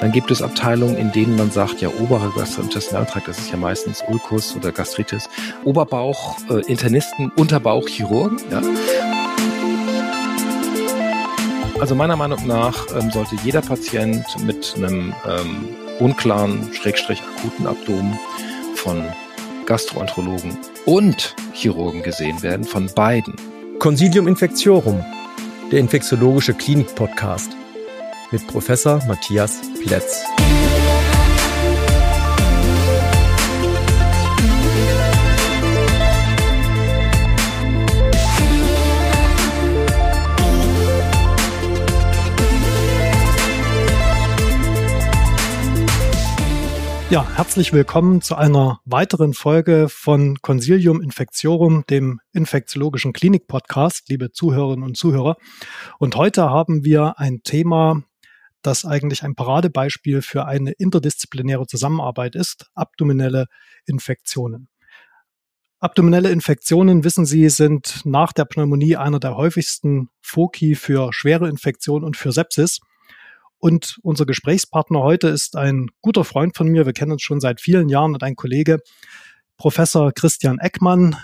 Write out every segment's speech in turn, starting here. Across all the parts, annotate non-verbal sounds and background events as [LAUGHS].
Dann gibt es Abteilungen, in denen man sagt, ja, oberer Gastrointestinaltrakt, das ist ja meistens Ulkus oder Gastritis, Oberbauch, äh, Internisten, Unterbauch, Chirurgen. Ja. Also meiner Meinung nach ähm, sollte jeder Patient mit einem ähm, unklaren, schrägstrich akuten Abdomen von Gastroenterologen und Chirurgen gesehen werden, von beiden. Consilium Infectiorum, der infektiologische Klinik-Podcast mit Professor Matthias Plätz. Ja, herzlich willkommen zu einer weiteren Folge von Consilium Infectiorum, dem infektiologischen Klinik-Podcast, liebe Zuhörerinnen und Zuhörer. Und heute haben wir ein Thema, das eigentlich ein Paradebeispiel für eine interdisziplinäre Zusammenarbeit ist, abdominelle Infektionen. Abdominelle Infektionen, wissen Sie, sind nach der Pneumonie einer der häufigsten Foki für schwere Infektionen und für Sepsis. Und unser Gesprächspartner heute ist ein guter Freund von mir. Wir kennen uns schon seit vielen Jahren und ein Kollege, Professor Christian Eckmann,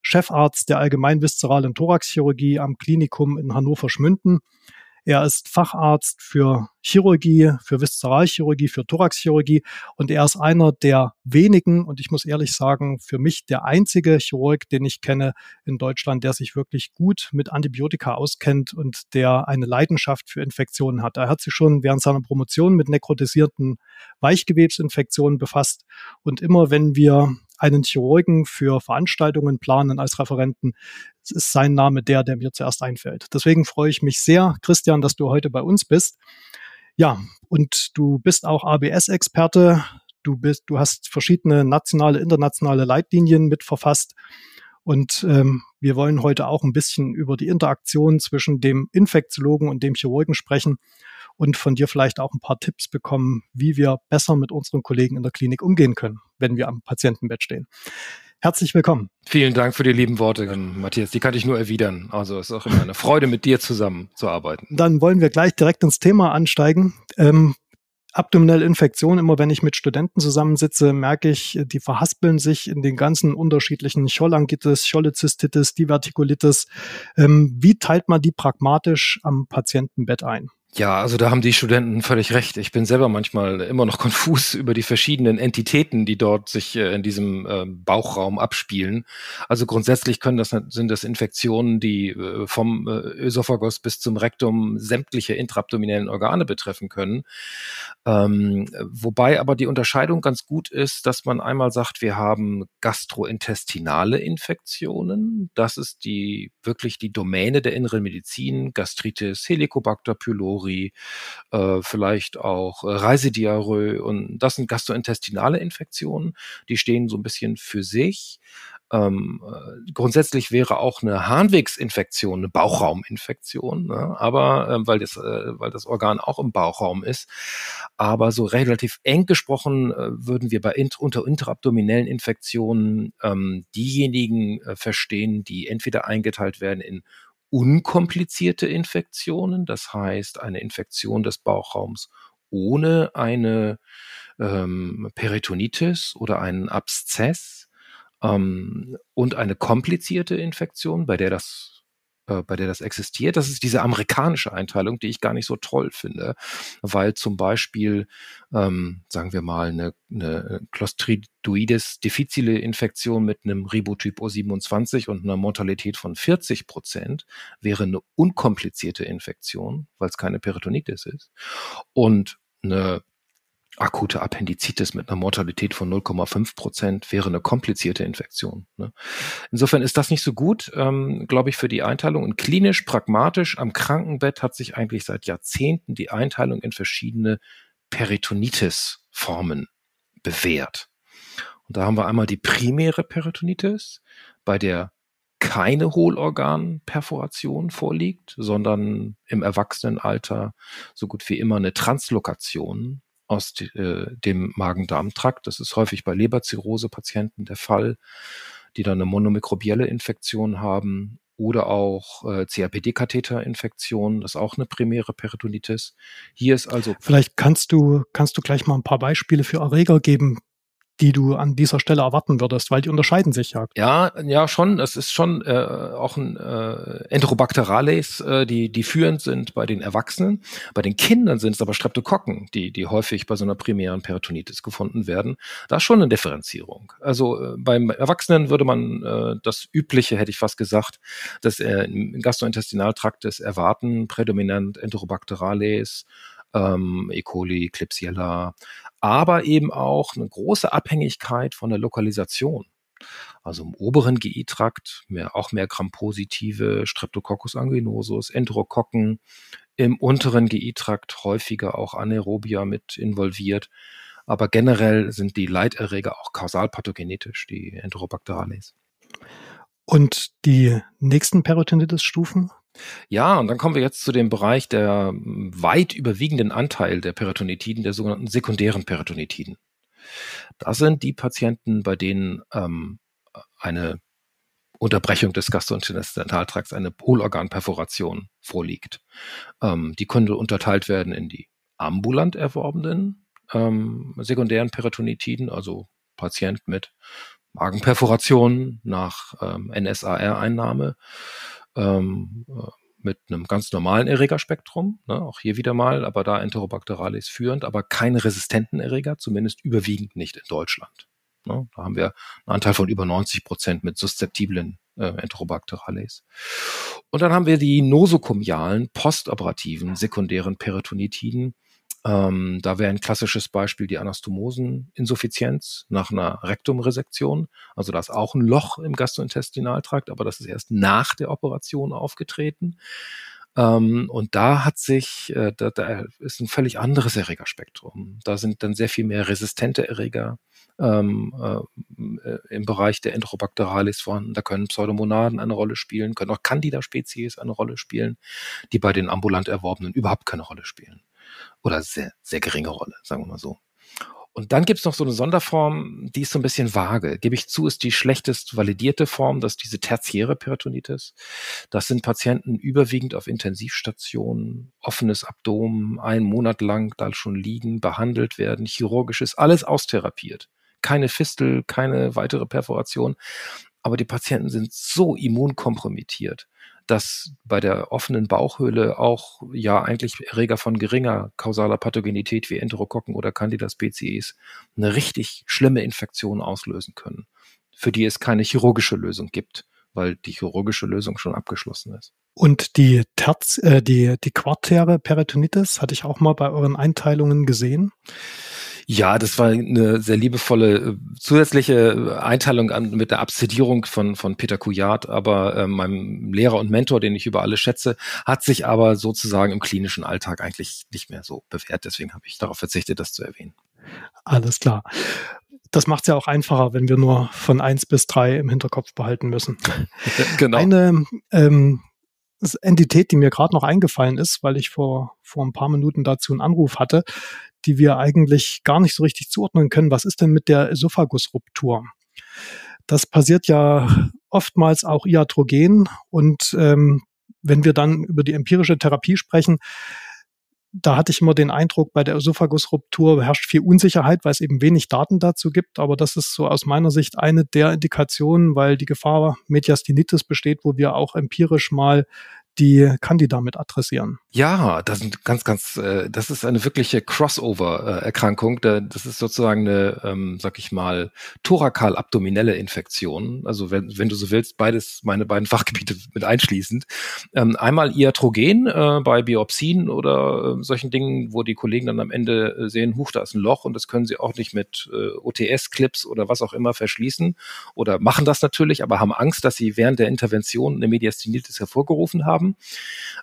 Chefarzt der Allgemeinviszeralen Thoraxchirurgie am Klinikum in Hannover-Schmünden. Er ist Facharzt für Chirurgie, für Viszeralchirurgie, für Thoraxchirurgie und er ist einer der wenigen und ich muss ehrlich sagen, für mich der einzige Chirurg, den ich kenne in Deutschland, der sich wirklich gut mit Antibiotika auskennt und der eine Leidenschaft für Infektionen hat. Er hat sich schon während seiner Promotion mit nekrotisierten Weichgewebsinfektionen befasst und immer wenn wir einen Chirurgen für Veranstaltungen planen als Referenten, ist sein Name der, der mir zuerst einfällt. Deswegen freue ich mich sehr, Christian, dass du heute bei uns bist. Ja, und du bist auch ABS-Experte. Du bist, du hast verschiedene nationale, internationale Leitlinien mitverfasst. Und ähm, wir wollen heute auch ein bisschen über die Interaktion zwischen dem Infektiologen und dem Chirurgen sprechen und von dir vielleicht auch ein paar Tipps bekommen, wie wir besser mit unseren Kollegen in der Klinik umgehen können, wenn wir am Patientenbett stehen. Herzlich willkommen. Vielen Dank für die lieben Worte, Matthias. Die kann ich nur erwidern. Also es ist auch immer eine Freude, mit dir zusammenzuarbeiten. Dann wollen wir gleich direkt ins Thema ansteigen. Ähm, abdominelle Infektion, immer wenn ich mit Studenten zusammensitze, merke ich, die verhaspeln sich in den ganzen unterschiedlichen Chollangitis, Cholecystitis, Divertikulitis. Ähm, wie teilt man die pragmatisch am Patientenbett ein? Ja, also da haben die Studenten völlig recht. Ich bin selber manchmal immer noch [LAUGHS] konfus über die verschiedenen Entitäten, die dort sich äh, in diesem äh, Bauchraum abspielen. Also grundsätzlich können das sind das Infektionen, die äh, vom Ösophagus bis zum Rektum sämtliche intraabdominellen Organe betreffen können. Ähm, wobei aber die Unterscheidung ganz gut ist, dass man einmal sagt, wir haben gastrointestinale Infektionen. Das ist die wirklich die Domäne der inneren Medizin, Gastritis, Helicobacter pylori Pylori, äh, vielleicht auch äh, Reisediarrhoe und das sind gastrointestinale Infektionen, die stehen so ein bisschen für sich. Ähm, äh, grundsätzlich wäre auch eine Harnwegsinfektion eine Bauchrauminfektion, ne? aber äh, weil das äh, weil das Organ auch im Bauchraum ist. Aber so relativ eng gesprochen äh, würden wir bei int unter interabdominellen Infektionen ähm, diejenigen äh, verstehen, die entweder eingeteilt werden in unkomplizierte Infektionen, das heißt eine Infektion des Bauchraums ohne eine ähm, Peritonitis oder einen Abszess ähm, und eine komplizierte Infektion, bei der das äh, bei der das existiert. Das ist diese amerikanische Einteilung, die ich gar nicht so toll finde, weil zum Beispiel, ähm, sagen wir mal, eine, eine Clostridoides difficile Infektion mit einem Ribotyp O27 und einer Mortalität von 40 Prozent wäre eine unkomplizierte Infektion, weil es keine Peritonitis ist. Und eine akute Appendizitis mit einer Mortalität von 0,5 Prozent wäre eine komplizierte Infektion. Ne? Insofern ist das nicht so gut, ähm, glaube ich, für die Einteilung. Und klinisch, pragmatisch am Krankenbett hat sich eigentlich seit Jahrzehnten die Einteilung in verschiedene Peritonitis-Formen bewährt. Und da haben wir einmal die primäre Peritonitis, bei der keine Hohlorganperforation vorliegt, sondern im Erwachsenenalter so gut wie immer eine Translokation aus äh, dem Magen-Darm-Trakt. Das ist häufig bei Leberzirrhose-Patienten der Fall, die dann eine monomikrobielle Infektion haben. oder auch äh, CRPD-Katheterinfektion, das ist auch eine primäre Peritonitis. Hier ist also. Vielleicht kannst du, kannst du gleich mal ein paar Beispiele für Erreger geben, die du an dieser Stelle erwarten würdest, weil die unterscheiden sich ja. Ja, ja, schon. Es ist schon äh, auch ein äh, Enterobacterales, äh, die, die führend sind bei den Erwachsenen. Bei den Kindern sind es aber Streptokokken, die, die häufig bei so einer primären Peritonitis gefunden werden. Da ist schon eine Differenzierung. Also äh, beim Erwachsenen würde man äh, das Übliche, hätte ich fast gesagt, dass äh, im Gastrointestinaltrakt erwarten, prädominant Enterobacterales, ähm, E. coli, Klebsiella, aber eben auch eine große Abhängigkeit von der Lokalisation. Also im oberen GI-Trakt mehr, auch mehr Gram-positive Streptococcus anginosus, Enterokokken, im unteren GI-Trakt häufiger auch Anaerobia mit involviert. Aber generell sind die Leiterreger auch kausalpathogenetisch, die Enterobacterales. Und die nächsten Peritonitis-Stufen? Ja, und dann kommen wir jetzt zu dem Bereich der weit überwiegenden Anteil der Peritonitiden, der sogenannten sekundären Peritonitiden. Das sind die Patienten, bei denen ähm, eine Unterbrechung des Gastrointestinaltrakts, eine Polorganperforation vorliegt. Ähm, die können unterteilt werden in die ambulant erworbenen ähm, sekundären Peritonitiden, also Patient mit Magenperforation nach ähm, NSAR-Einnahme ähm, äh, mit einem ganz normalen Erregerspektrum, ne, auch hier wieder mal, aber da Enterobacterales führend, aber keine resistenten Erreger, zumindest überwiegend nicht in Deutschland. Ne, da haben wir einen Anteil von über 90 Prozent mit suszeptiblen äh, Enterobacterales. Und dann haben wir die nosokomialen, postoperativen, sekundären Peritonitiden, ähm, da wäre ein klassisches Beispiel die Anastomoseninsuffizienz nach einer Rektumresektion. Also da ist auch ein Loch im Gastrointestinaltrakt, aber das ist erst nach der Operation aufgetreten. Ähm, und da hat sich, äh, da, da ist ein völlig anderes Erregerspektrum. Da sind dann sehr viel mehr resistente Erreger ähm, äh, im Bereich der Enterobacterales vorhanden. Da können Pseudomonaden eine Rolle spielen, können auch Candida-Spezies eine Rolle spielen, die bei den ambulant Erworbenen überhaupt keine Rolle spielen oder sehr, sehr geringe Rolle, sagen wir mal so. Und dann gibt's noch so eine Sonderform, die ist so ein bisschen vage. Gebe ich zu, ist die schlechtest validierte Form, das ist diese tertiäre Peritonitis. Das sind Patienten überwiegend auf Intensivstationen, offenes Abdomen, einen Monat lang da schon liegen, behandelt werden, chirurgisch ist alles austherapiert. Keine Fistel, keine weitere Perforation. Aber die Patienten sind so immunkompromittiert, dass bei der offenen Bauchhöhle auch ja eigentlich Erreger von geringer kausaler Pathogenität wie Enterokokken oder Candida species eine richtig schlimme Infektion auslösen können, für die es keine chirurgische Lösung gibt, weil die chirurgische Lösung schon abgeschlossen ist. Und die Terz, äh, die, die quartäre Peritonitis hatte ich auch mal bei euren Einteilungen gesehen. Ja, das war eine sehr liebevolle äh, zusätzliche Einteilung an, mit der Abszedierung von, von Peter Kujat, aber äh, meinem Lehrer und Mentor, den ich über alle schätze, hat sich aber sozusagen im klinischen Alltag eigentlich nicht mehr so bewährt. Deswegen habe ich darauf verzichtet, das zu erwähnen. Alles klar. Das macht es ja auch einfacher, wenn wir nur von eins bis drei im Hinterkopf behalten müssen. [LAUGHS] genau. Eine ähm, Entität, die mir gerade noch eingefallen ist, weil ich vor, vor ein paar Minuten dazu einen Anruf hatte, die wir eigentlich gar nicht so richtig zuordnen können. Was ist denn mit der Esophagusruptur? Das passiert ja oftmals auch iatrogen und ähm, wenn wir dann über die empirische Therapie sprechen, da hatte ich immer den Eindruck, bei der Esophagusruptur herrscht viel Unsicherheit, weil es eben wenig Daten dazu gibt. Aber das ist so aus meiner Sicht eine der Indikationen, weil die Gefahr Mediastinitis besteht, wo wir auch empirisch mal die Candida mit adressieren. Ja, das sind ganz, ganz, äh, das ist eine wirkliche Crossover-Erkrankung. Das ist sozusagen eine, ähm, sag ich mal, thorakal-abdominelle Infektion. Also wenn, wenn du so willst, beides, meine beiden [LAUGHS] Fachgebiete mit einschließend. Ähm, einmal Iatrogen äh, bei Biopsien oder äh, solchen Dingen, wo die Kollegen dann am Ende äh, sehen, huch, da ist ein Loch und das können sie auch nicht mit OTS-Clips oder was auch immer verschließen oder machen das natürlich, aber haben Angst, dass sie während der Intervention eine Mediastinitis hervorgerufen haben haben.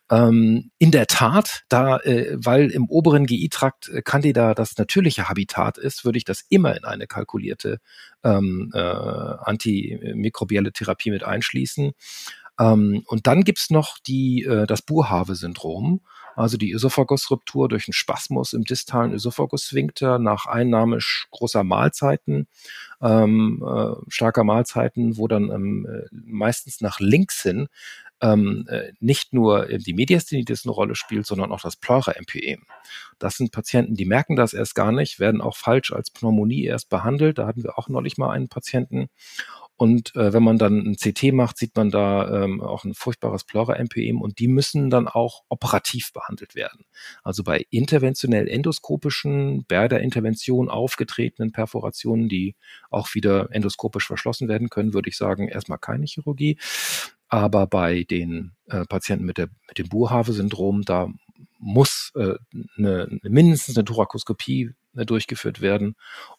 Ähm, in der Tat, da, äh, weil im oberen GI-Trakt äh, Candida das natürliche Habitat ist, würde ich das immer in eine kalkulierte ähm, äh, antimikrobielle Therapie mit einschließen. Ähm, und dann gibt's noch die, äh, das Burhave-Syndrom, also die Ösophagusruptur durch einen Spasmus im distalen Ösophagussphinkter nach Einnahme großer Mahlzeiten, ähm, äh, starker Mahlzeiten, wo dann ähm, äh, meistens nach links hin ähm, äh, nicht nur die Mediastinitis eine Rolle spielt, sondern auch das Pleura-MPE. Das sind Patienten, die merken das erst gar nicht, werden auch falsch als Pneumonie erst behandelt. Da hatten wir auch neulich mal einen Patienten. Und äh, wenn man dann ein CT macht, sieht man da ähm, auch ein furchtbares Pleura-MPM und die müssen dann auch operativ behandelt werden. Also bei interventionell endoskopischen, bei der Intervention aufgetretenen Perforationen, die auch wieder endoskopisch verschlossen werden können, würde ich sagen, erstmal keine Chirurgie. Aber bei den äh, Patienten mit, der, mit dem Burhave-Syndrom, da muss äh, eine, mindestens eine Thorakoskopie äh, durchgeführt werden,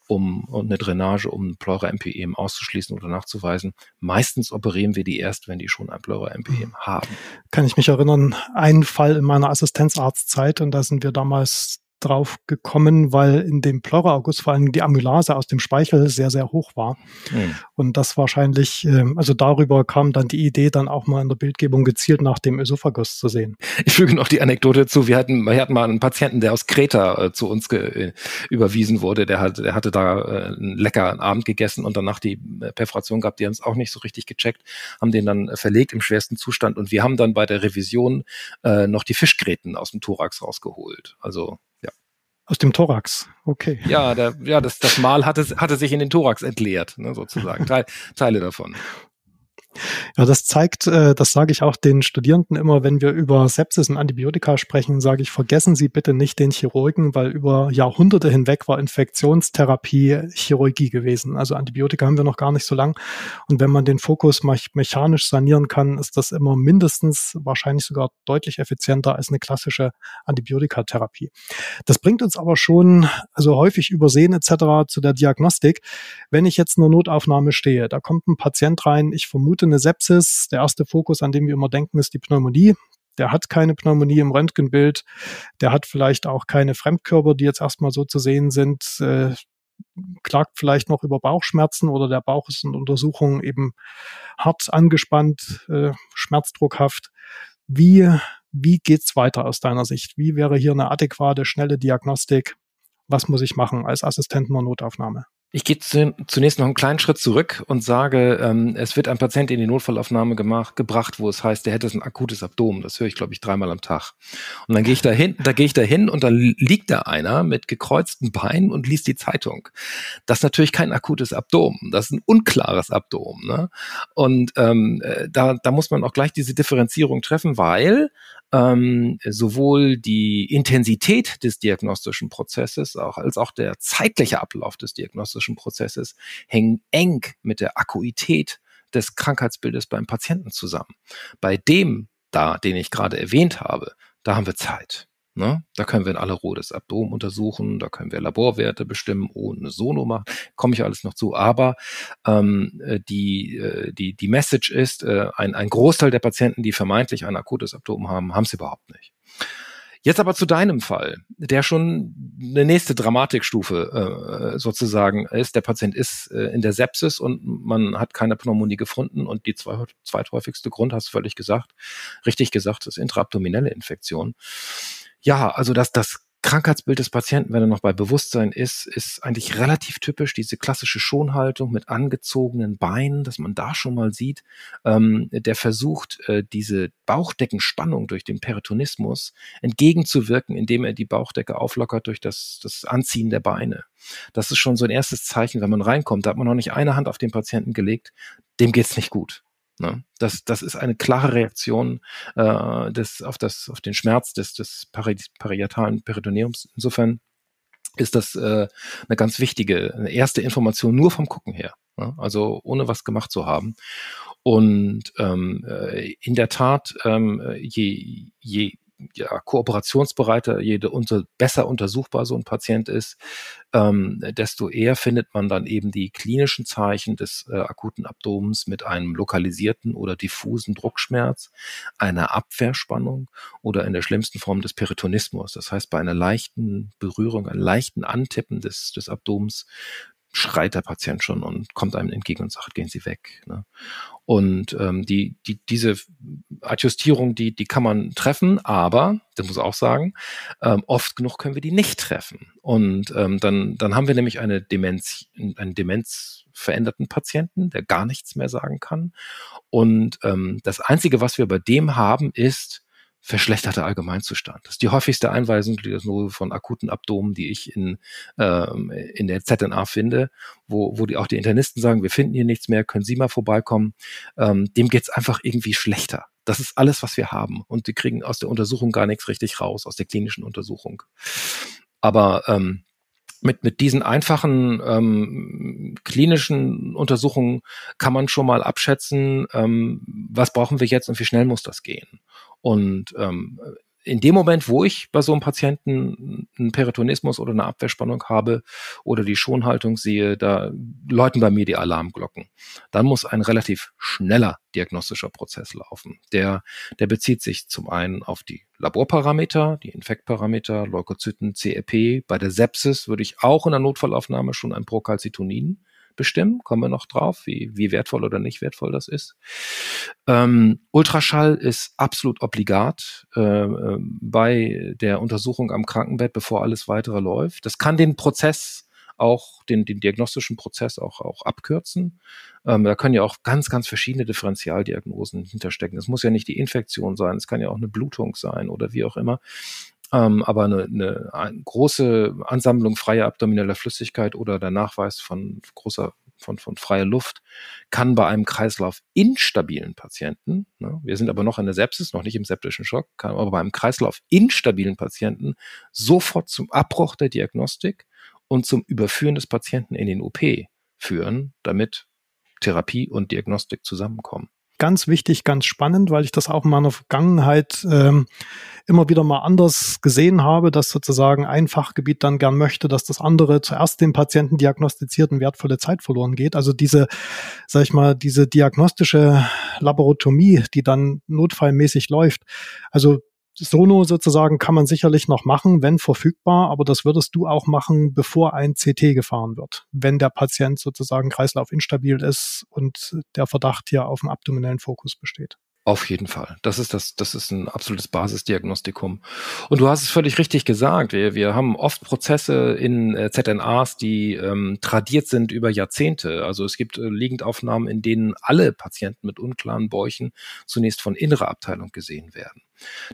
um und eine Drainage, um Pleura-MPEM auszuschließen oder nachzuweisen. Meistens operieren wir die erst, wenn die schon ein Pleura-MPEM haben. Kann ich mich erinnern, ein Fall in meiner Assistenzarztzeit und da sind wir damals drauf gekommen, weil in dem Pleura-August vor allem die Amylase aus dem Speichel sehr, sehr hoch war. Mhm. Und das wahrscheinlich, ähm, also darüber kam dann die Idee, dann auch mal in der Bildgebung gezielt nach dem Ösophagus zu sehen. Ich füge noch die Anekdote zu. Wir hatten, wir hatten mal einen Patienten, der aus Kreta äh, zu uns äh, überwiesen wurde. Der, hat, der hatte da äh, einen leckeren Abend gegessen und danach die äh, Perforation gehabt. Die haben es auch nicht so richtig gecheckt, haben den dann verlegt im schwersten Zustand. Und wir haben dann bei der Revision äh, noch die Fischgräten aus dem Thorax rausgeholt. Also aus dem Thorax, okay. Ja, der, ja das, das Mal hatte, hatte sich in den Thorax entleert, ne, sozusagen. [LAUGHS] Teil, Teile davon. Ja, das zeigt, äh, das sage ich auch den Studierenden immer, wenn wir über Sepsis und Antibiotika sprechen, sage ich, vergessen Sie bitte nicht den Chirurgen, weil über Jahrhunderte hinweg war Infektionstherapie Chirurgie gewesen. Also Antibiotika haben wir noch gar nicht so lang. Und wenn man den Fokus mechanisch sanieren kann, ist das immer mindestens, wahrscheinlich sogar deutlich effizienter als eine klassische Antibiotikatherapie. Das bringt uns aber schon, also häufig übersehen etc. zu der Diagnostik. Wenn ich jetzt in der Notaufnahme stehe, da kommt ein Patient rein, ich vermute, eine Sepsis. Der erste Fokus, an dem wir immer denken, ist die Pneumonie. Der hat keine Pneumonie im Röntgenbild. Der hat vielleicht auch keine Fremdkörper, die jetzt erstmal so zu sehen sind. Äh, klagt vielleicht noch über Bauchschmerzen oder der Bauch ist in Untersuchungen eben hart angespannt, äh, schmerzdruckhaft. Wie, wie geht's weiter aus deiner Sicht? Wie wäre hier eine adäquate, schnelle Diagnostik? Was muss ich machen als Assistent in der Notaufnahme? Ich gehe zu, zunächst noch einen kleinen Schritt zurück und sage, ähm, es wird ein Patient in die Notfallaufnahme gemacht, gebracht, wo es heißt, der hätte ein akutes Abdomen. Das höre ich, glaube ich, dreimal am Tag. Und dann gehe ich da hin, da gehe ich da hin und dann liegt da einer mit gekreuzten Beinen und liest die Zeitung. Das ist natürlich kein akutes Abdomen, das ist ein unklares Abdomen. Ne? Und ähm, äh, da, da muss man auch gleich diese Differenzierung treffen, weil ähm, sowohl die Intensität des diagnostischen Prozesses auch, als auch der zeitliche Ablauf des diagnostischen Prozesses hängen eng mit der Akuität des Krankheitsbildes beim Patienten zusammen. Bei dem da, den ich gerade erwähnt habe, da haben wir Zeit. Ne? Da können wir in aller Ruhe das Abdomen untersuchen, da können wir Laborwerte bestimmen, ohne Sono machen, komme ich alles noch zu. Aber ähm, äh, die, äh, die, die Message ist, äh, ein, ein Großteil der Patienten, die vermeintlich ein akutes Abdomen haben, haben es überhaupt nicht. Jetzt aber zu deinem Fall, der schon eine nächste Dramatikstufe äh, sozusagen ist. Der Patient ist äh, in der Sepsis und man hat keine Pneumonie gefunden und die zweithäufigste Grund, hast du völlig gesagt, richtig gesagt, ist intraabdominelle Infektion. Ja, also das, das Krankheitsbild des Patienten, wenn er noch bei Bewusstsein ist, ist eigentlich relativ typisch. Diese klassische Schonhaltung mit angezogenen Beinen, dass man da schon mal sieht, ähm, der versucht, äh, diese Bauchdeckenspannung durch den Peritonismus entgegenzuwirken, indem er die Bauchdecke auflockert durch das, das Anziehen der Beine. Das ist schon so ein erstes Zeichen, wenn man reinkommt. Da hat man noch nicht eine Hand auf den Patienten gelegt, dem geht's nicht gut. Ne? Das, das ist eine klare Reaktion äh, des, auf, das, auf den Schmerz des, des pari parietalen Peritoneums. Insofern ist das äh, eine ganz wichtige, eine erste Information nur vom Gucken her. Ne? Also ohne was gemacht zu haben. Und ähm, äh, in der Tat, ähm, je, je ja, kooperationsbereiter, je unter, besser untersuchbar so ein Patient ist, ähm, desto eher findet man dann eben die klinischen Zeichen des äh, akuten Abdomens mit einem lokalisierten oder diffusen Druckschmerz, einer Abwehrspannung oder in der schlimmsten Form des Peritonismus. Das heißt, bei einer leichten Berührung, einem leichten Antippen des, des Abdomens schreit der Patient schon und kommt einem entgegen und sagt, gehen Sie weg. Ne? Und ähm, die, die, diese Adjustierung, die, die kann man treffen, aber, das muss auch sagen, ähm, oft genug können wir die nicht treffen. Und ähm, dann, dann haben wir nämlich eine Demenz, einen demenzveränderten Patienten, der gar nichts mehr sagen kann. Und ähm, das Einzige, was wir bei dem haben, ist, verschlechterter Allgemeinzustand. Das ist die häufigste Einweisung die das nur von akuten Abdomen, die ich in, ähm, in der ZNA finde, wo, wo die auch die Internisten sagen, wir finden hier nichts mehr, können Sie mal vorbeikommen. Ähm, dem geht's einfach irgendwie schlechter. Das ist alles, was wir haben. Und die kriegen aus der Untersuchung gar nichts richtig raus, aus der klinischen Untersuchung. Aber ähm, mit, mit diesen einfachen ähm, klinischen Untersuchungen kann man schon mal abschätzen, ähm, was brauchen wir jetzt und wie schnell muss das gehen. Und ähm, in dem Moment, wo ich bei so einem Patienten einen Peritonismus oder eine Abwehrspannung habe oder die Schonhaltung sehe, da läuten bei mir die Alarmglocken. Dann muss ein relativ schneller diagnostischer Prozess laufen. Der, der bezieht sich zum einen auf die Laborparameter, die Infektparameter, Leukozyten, CRP. Bei der Sepsis würde ich auch in der Notfallaufnahme schon ein Procalcitonin bestimmen. Kommen wir noch drauf, wie, wie wertvoll oder nicht wertvoll das ist. Ähm, Ultraschall ist absolut obligat äh, äh, bei der Untersuchung am Krankenbett, bevor alles weitere läuft. Das kann den Prozess auch den, den diagnostischen Prozess auch, auch abkürzen. Ähm, da können ja auch ganz, ganz verschiedene Differentialdiagnosen hinterstecken. Es muss ja nicht die Infektion sein, es kann ja auch eine Blutung sein oder wie auch immer. Ähm, aber eine, eine, eine große Ansammlung freier abdomineller Flüssigkeit oder der Nachweis von großer von, von freier Luft kann bei einem Kreislauf instabilen Patienten, ne, wir sind aber noch in der Sepsis, noch nicht im septischen Schock, kann aber bei einem Kreislauf instabilen Patienten sofort zum Abbruch der Diagnostik und zum Überführen des Patienten in den OP führen, damit Therapie und Diagnostik zusammenkommen ganz wichtig, ganz spannend, weil ich das auch in meiner Vergangenheit ähm, immer wieder mal anders gesehen habe, dass sozusagen ein Fachgebiet dann gern möchte, dass das andere zuerst den Patienten diagnostiziert und wertvolle Zeit verloren geht. Also diese, sag ich mal, diese diagnostische Laboratomie, die dann notfallmäßig läuft. Also Sono sozusagen kann man sicherlich noch machen, wenn verfügbar, aber das würdest du auch machen, bevor ein CT gefahren wird, wenn der Patient sozusagen kreislaufinstabil ist und der Verdacht hier auf dem abdominellen Fokus besteht. Auf jeden Fall. Das ist das, das ist ein absolutes Basisdiagnostikum. Und du hast es völlig richtig gesagt. Wir, wir haben oft Prozesse in äh, ZNAs, die ähm, tradiert sind über Jahrzehnte. Also es gibt äh, Liegendaufnahmen, in denen alle Patienten mit unklaren Bäuchen zunächst von innerer Abteilung gesehen werden.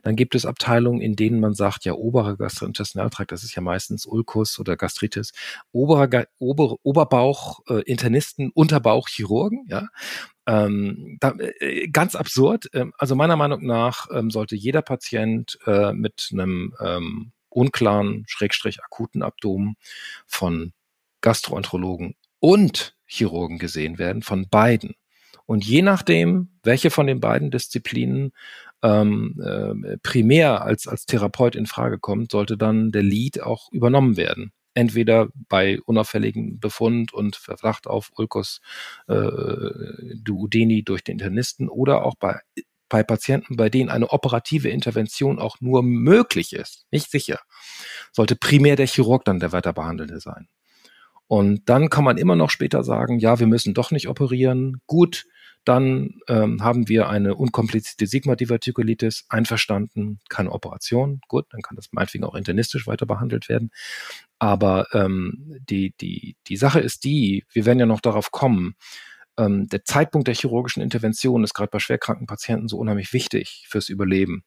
Dann gibt es Abteilungen, in denen man sagt, ja, oberer Gastrointestinaltrakt, das ist ja meistens Ulkus oder Gastritis, oberer, ober, Oberbauch, äh, Internisten, Unterbauch, Chirurgen, ja. Ähm, da, äh, ganz absurd. Ähm, also meiner Meinung nach ähm, sollte jeder Patient äh, mit einem ähm, unklaren, schrägstrich akuten Abdomen von Gastroenterologen und Chirurgen gesehen werden, von beiden. Und je nachdem, welche von den beiden Disziplinen ähm, äh, primär als, als Therapeut in Frage kommt, sollte dann der Lead auch übernommen werden. Entweder bei unauffälligen Befund und Verdacht auf Ulcus äh, duodeni durch den Internisten oder auch bei bei Patienten, bei denen eine operative Intervention auch nur möglich ist, nicht sicher, sollte primär der Chirurg dann der weiter Behandelnde sein. Und dann kann man immer noch später sagen, ja, wir müssen doch nicht operieren. Gut, dann ähm, haben wir eine unkomplizierte Sigma-Divertikulitis, einverstanden, keine Operation. Gut, dann kann das meinetwegen auch internistisch weiter behandelt werden. Aber ähm, die, die, die Sache ist die, wir werden ja noch darauf kommen, ähm, der Zeitpunkt der chirurgischen Intervention ist gerade bei schwerkranken Patienten so unheimlich wichtig fürs Überleben.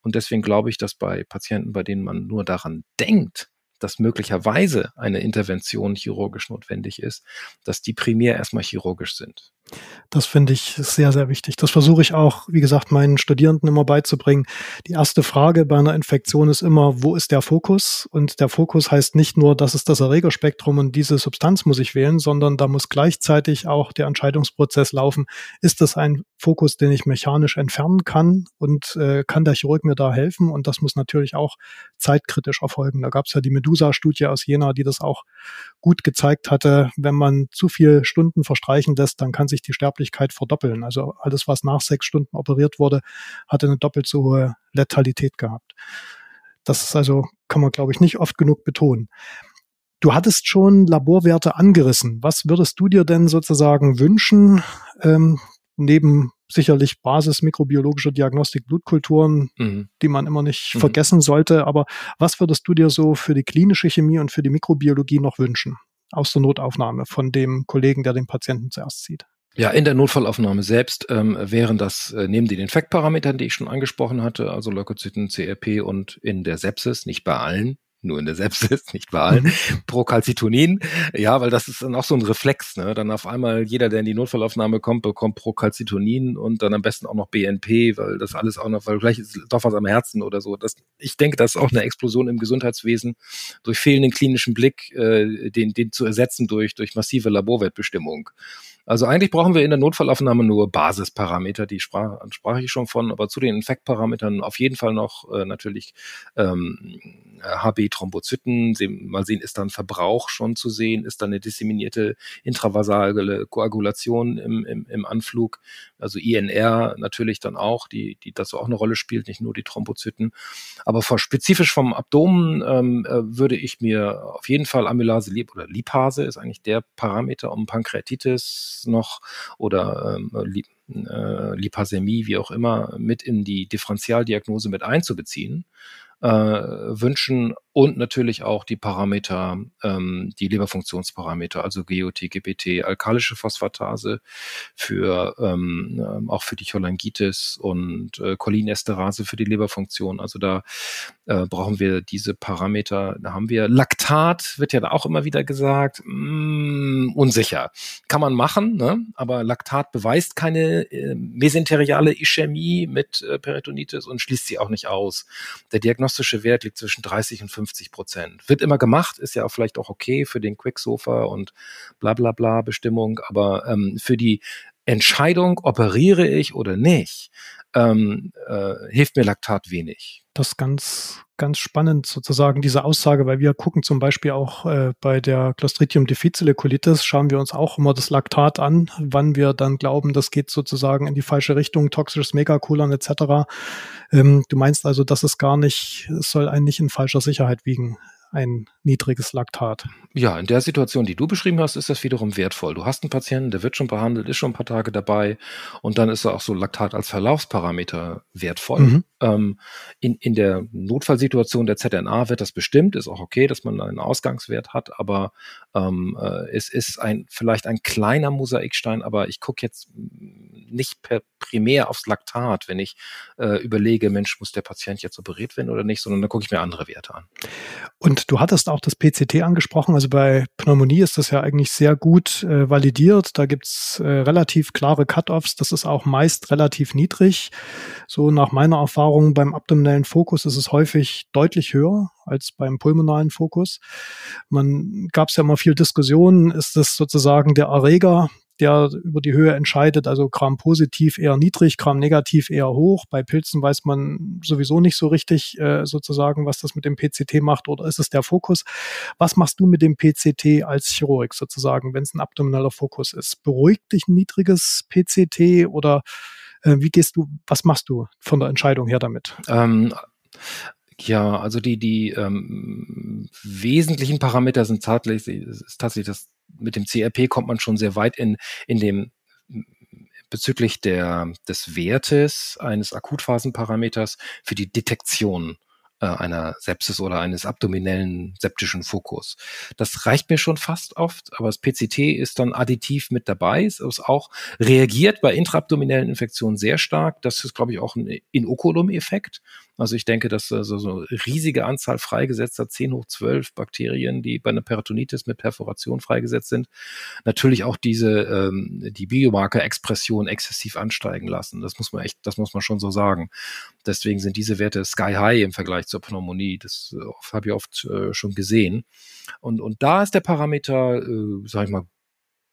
Und deswegen glaube ich, dass bei Patienten, bei denen man nur daran denkt, dass möglicherweise eine Intervention chirurgisch notwendig ist, dass die primär erstmal chirurgisch sind. Das finde ich sehr, sehr wichtig. Das versuche ich auch, wie gesagt, meinen Studierenden immer beizubringen. Die erste Frage bei einer Infektion ist immer, wo ist der Fokus? Und der Fokus heißt nicht nur, das ist das Erregerspektrum und diese Substanz muss ich wählen, sondern da muss gleichzeitig auch der Entscheidungsprozess laufen. Ist das ein Fokus, den ich mechanisch entfernen kann und äh, kann der Chirurg mir da helfen? Und das muss natürlich auch zeitkritisch erfolgen. Da gab es ja die Medusa-Studie aus Jena, die das auch gut gezeigt hatte. Wenn man zu viel Stunden verstreichen lässt, dann kann sich die Sterblichkeit verdoppeln. Also alles, was nach sechs Stunden operiert wurde, hatte eine doppelt so hohe Letalität gehabt. Das ist also, kann man glaube ich nicht oft genug betonen. Du hattest schon Laborwerte angerissen. Was würdest du dir denn sozusagen wünschen, ähm, neben sicherlich Basis mikrobiologischer Diagnostik Blutkulturen, mhm. die man immer nicht mhm. vergessen sollte. Aber was würdest du dir so für die klinische Chemie und für die Mikrobiologie noch wünschen aus der Notaufnahme von dem Kollegen, der den Patienten zuerst sieht? Ja, in der Notfallaufnahme selbst ähm, wären das äh, neben den Infektparametern, die ich schon angesprochen hatte, also Leukozyten, CRP und in der Sepsis, nicht bei allen, nur in der Sepsis, [LAUGHS] nicht bei allen, mhm. Procalcitonin. Ja, weil das ist dann auch so ein Reflex, ne? Dann auf einmal jeder, der in die Notfallaufnahme kommt, bekommt Procalcitonin und dann am besten auch noch BNP, weil das alles auch noch, weil vielleicht ist doch was am Herzen oder so. Das, ich denke, das ist auch eine Explosion im Gesundheitswesen durch fehlenden klinischen Blick, äh, den, den zu ersetzen durch, durch massive Laborwertbestimmung. Also eigentlich brauchen wir in der Notfallaufnahme nur Basisparameter, die sprach, sprach ich schon von, aber zu den Infektparametern auf jeden Fall noch äh, natürlich ähm, HB-Thrombozyten. Mal sehen, ist da ein Verbrauch schon zu sehen? Ist da eine disseminierte intravasale Koagulation im, im, im Anflug? Also INR natürlich dann auch, die, die das auch eine Rolle spielt, nicht nur die Thrombozyten. Aber vor, spezifisch vom Abdomen ähm, äh, würde ich mir auf jeden Fall Amylase oder Lipase ist eigentlich der Parameter, um Pankreatitis noch oder ähm, äh, Lipasämie, wie auch immer, mit in die Differentialdiagnose mit einzubeziehen äh, wünschen und natürlich auch die Parameter, ähm, die Leberfunktionsparameter, also GOT, GPT, alkalische Phosphatase für ähm, ähm, auch für die Cholangitis und äh, Cholinesterase für die Leberfunktion. Also da äh, brauchen wir diese Parameter. Da haben wir Laktat, wird ja da auch immer wieder gesagt, mm, unsicher. Kann man machen, ne? aber Laktat beweist keine äh, mesenteriale Ischämie mit äh, Peritonitis und schließt sie auch nicht aus. Der diagnostische Wert liegt zwischen 30 und 50 Prozent. Wird immer gemacht, ist ja auch vielleicht auch okay für den Quicksofa und bla bla bla Bestimmung, aber ähm, für die Entscheidung, operiere ich oder nicht, ähm, äh, hilft mir Laktat wenig. Das ist ganz, ganz spannend sozusagen, diese Aussage, weil wir gucken zum Beispiel auch äh, bei der Clostridium difficile Colitis, schauen wir uns auch immer das Laktat an, wann wir dann glauben, das geht sozusagen in die falsche Richtung, toxisches Megakolon etc. Ähm, du meinst also, dass es gar nicht, es soll einen nicht in falscher Sicherheit wiegen ein niedriges Laktat. Ja, in der Situation, die du beschrieben hast, ist das wiederum wertvoll. Du hast einen Patienten, der wird schon behandelt, ist schon ein paar Tage dabei und dann ist auch so Laktat als Verlaufsparameter wertvoll. Mhm. Ähm, in, in der Notfallsituation der ZNA wird das bestimmt, ist auch okay, dass man einen Ausgangswert hat, aber ähm, äh, es ist ein vielleicht ein kleiner Mosaikstein, aber ich gucke jetzt nicht per, primär aufs Laktat, wenn ich äh, überlege, Mensch, muss der Patient jetzt operiert werden oder nicht, sondern dann gucke ich mir andere Werte an. Und du hattest auch das PCT angesprochen. Also bei Pneumonie ist das ja eigentlich sehr gut äh, validiert. Da gibt's äh, relativ klare Cut-offs. Das ist auch meist relativ niedrig. So nach meiner Erfahrung beim abdominellen Fokus ist es häufig deutlich höher als beim pulmonalen Fokus. Man gab es ja immer viel Diskussionen. Ist das sozusagen der Erreger, der über die Höhe entscheidet. Also Gram positiv eher niedrig, Gram negativ eher hoch. Bei Pilzen weiß man sowieso nicht so richtig äh, sozusagen, was das mit dem PCT macht oder ist es der Fokus. Was machst du mit dem PCT als Chirurg sozusagen, wenn es ein abdomineller Fokus ist? Beruhigt dich ein niedriges PCT oder äh, wie gehst du, was machst du von der Entscheidung her damit? Ähm, ja, also die, die ähm, wesentlichen Parameter sind tatsächlich, ist tatsächlich das mit dem CRP kommt man schon sehr weit in, in dem bezüglich der, des Wertes eines Akutphasenparameters für die Detektion äh, einer Sepsis oder eines abdominellen septischen Fokus. Das reicht mir schon fast oft, aber das PCT ist dann additiv mit dabei. Es ist auch reagiert bei intraabdominellen Infektionen sehr stark. Das ist, glaube ich, auch ein Inokulum-Effekt. Also ich denke, dass also so eine riesige Anzahl freigesetzter 10 hoch 12 Bakterien, die bei einer Peritonitis mit Perforation freigesetzt sind, natürlich auch diese ähm, die Biomarker-Expression exzessiv ansteigen lassen. Das muss man echt, das muss man schon so sagen. Deswegen sind diese Werte sky high im Vergleich zur Pneumonie. Das äh, habe ich oft äh, schon gesehen. Und, und da ist der Parameter, äh, sag ich mal,